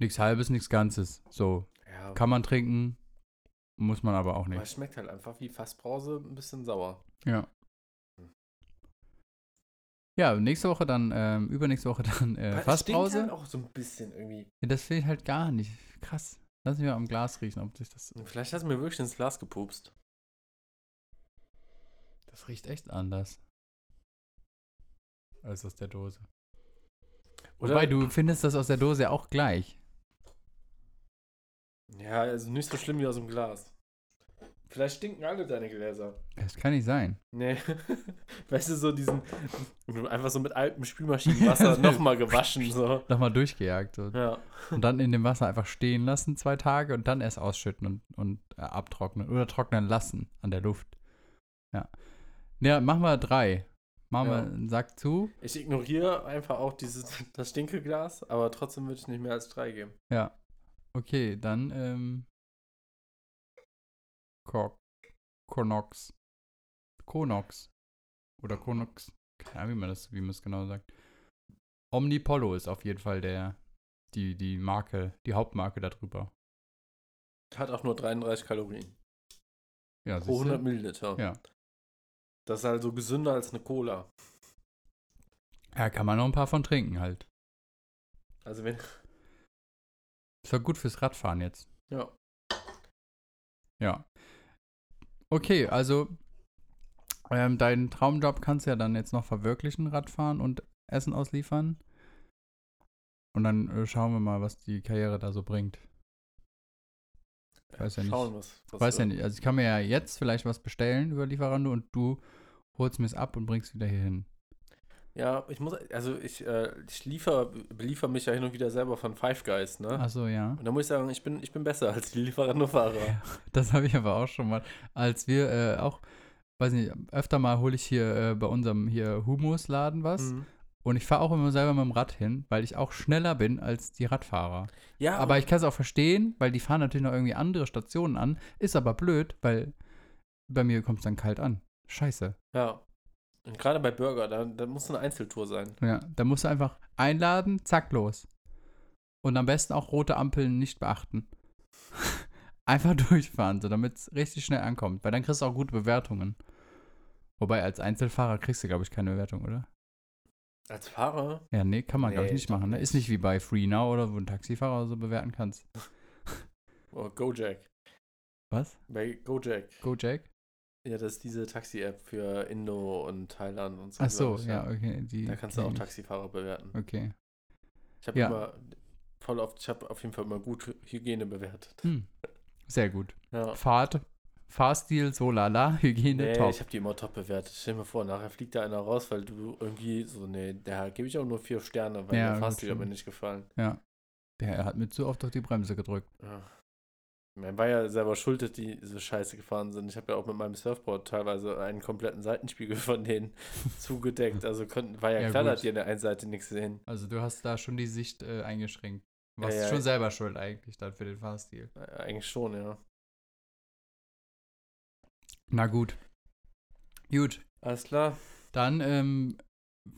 nichts halbes, nichts Ganzes. So ja, kann man trinken, muss man aber auch aber nicht. es schmeckt halt einfach wie Fassbrause, ein bisschen sauer. Ja. Ja, nächste Woche dann, ähm, übernächste Woche dann äh, Weil Fassbrause. stinkt halt auch so ein bisschen irgendwie. Ja, das ich halt gar nicht. Krass. Lass mich mal am Glas riechen, ob sich das. Vielleicht hast du mir wirklich ins Glas gepupst. Das riecht echt anders. Als aus der Dose. Oder- Wobei, du findest das aus der Dose auch gleich. Ja, also nicht so schlimm wie aus dem Glas. Vielleicht stinken alle deine Gläser. Das kann nicht sein. Nee. weißt du, so diesen. Einfach so mit altem Spülmaschinenwasser nochmal gewaschen, so. Nochmal durchgejagt. So. Ja. Und dann in dem Wasser einfach stehen lassen, zwei Tage, und dann erst ausschütten und, und äh, abtrocknen. Oder trocknen lassen an der Luft. Ja. Ja, machen wir drei. Machen Ja. wir einen Sack zu. Ich ignoriere einfach auch dieses, das Stinkeglas, aber trotzdem würde ich nicht mehr als drei geben. Ja. Okay, dann, ähm. Ko Konox. Konox. Oder Konox. Keine Ahnung, wie man das, wie man es genau sagt. Omnipollo ist auf jeden Fall der, die, die Marke, die Hauptmarke darüber. Hat auch nur 33 Kalorien. Ja, Pro siehste? 100 Milliliter. Ja. Das ist also gesünder als eine Cola. Ja, kann man noch ein paar von trinken halt. Also wenn. Ist doch gut fürs Radfahren jetzt. Ja. Ja. Okay, also ähm, deinen Traumjob kannst du ja dann jetzt noch verwirklichen, Radfahren und Essen ausliefern. Und dann äh, schauen wir mal, was die Karriere da so bringt. Weiß ja nicht. Schauen, was. was Weiß ja nicht. Also ich kann mir ja jetzt vielleicht was bestellen über Lieferando und du holst mir es ab und bringst wieder hier hin. Ja, ich muss. Also ich, äh, ich liefer, beliefer mich ja hin und wieder selber von Five Guys, ne? Ach so, ja. Und da muss ich sagen, ich bin, ich bin besser als die Lieferando-Fahrer. Das habe ich aber auch schon mal. Als wir äh, auch, weiß nicht, öfter mal hole ich hier äh, bei unserem hier Humusladen was. Mhm. Und ich fahre auch immer selber mit dem Rad hin, weil ich auch schneller bin als die Radfahrer. Ja, Aber ich kann es auch verstehen, weil die fahren natürlich noch irgendwie andere Stationen an. Ist aber blöd, weil bei mir kommt es dann kalt an. Scheiße. Ja. Und gerade bei Burger, da, da muss eine Einzeltour sein. Ja, da musst du einfach einladen, zack, los. Und am besten auch rote Ampeln nicht beachten. einfach durchfahren, so damit es richtig schnell ankommt. Weil dann kriegst du auch gute Bewertungen. Wobei als Einzelfahrer kriegst du, glaube ich, keine Bewertung, oder? Als Fahrer? Ja, nee, kann man, glaube ich, Nee, nicht machen. Ne? Ist nicht wie bei FreeNow oder wo ein Taxifahrer so bewerten kannst. Oh, Gojek. Was? Bei Gojek. Gojek? Ja, das ist diese Taxi-App für Indo und Thailand und so. Ach so, ja, okay. Die Da kannst du auch. Taxifahrer bewerten. Okay. Ich habe Ja. immer voll oft, ich habe auf jeden Fall immer gut Hygiene bewertet. Hm. Sehr gut. Ja. Fahrt, Fahrstil, so lala, Hygiene, Nee, top. ich habe die immer top bewertet. Stell dir mal vor, nachher fliegt da einer raus, weil du irgendwie so, nee, da gebe ich auch nur vier Sterne, weil Ja, der Fahrstil hat mir nicht gefallen. Ja. Der hat mir zu oft auf die Bremse gedrückt. Ja. Man war ja selber schuld, dass die so scheiße gefahren sind. Ich habe ja auch mit meinem Surfboard teilweise einen kompletten Seitenspiegel von denen zugedeckt. Also konnten, war ja, Ja, klar, gut. dass die an der einen Seite nichts sehen. Also du hast da schon die Sicht äh, eingeschränkt. Ja, Warst ja. schon selber schuld eigentlich dann für den Fahrstil. Eigentlich schon, ja. Na gut. Gut. Alles klar. Dann ähm,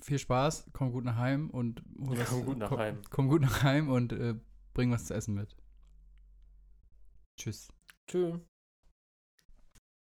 viel Spaß, komm gut nach Heim und hol was, Komm gut nach komm, Heim. Komm gut nach Heim und äh, bring was zu essen mit. Tschüss. Tschüss.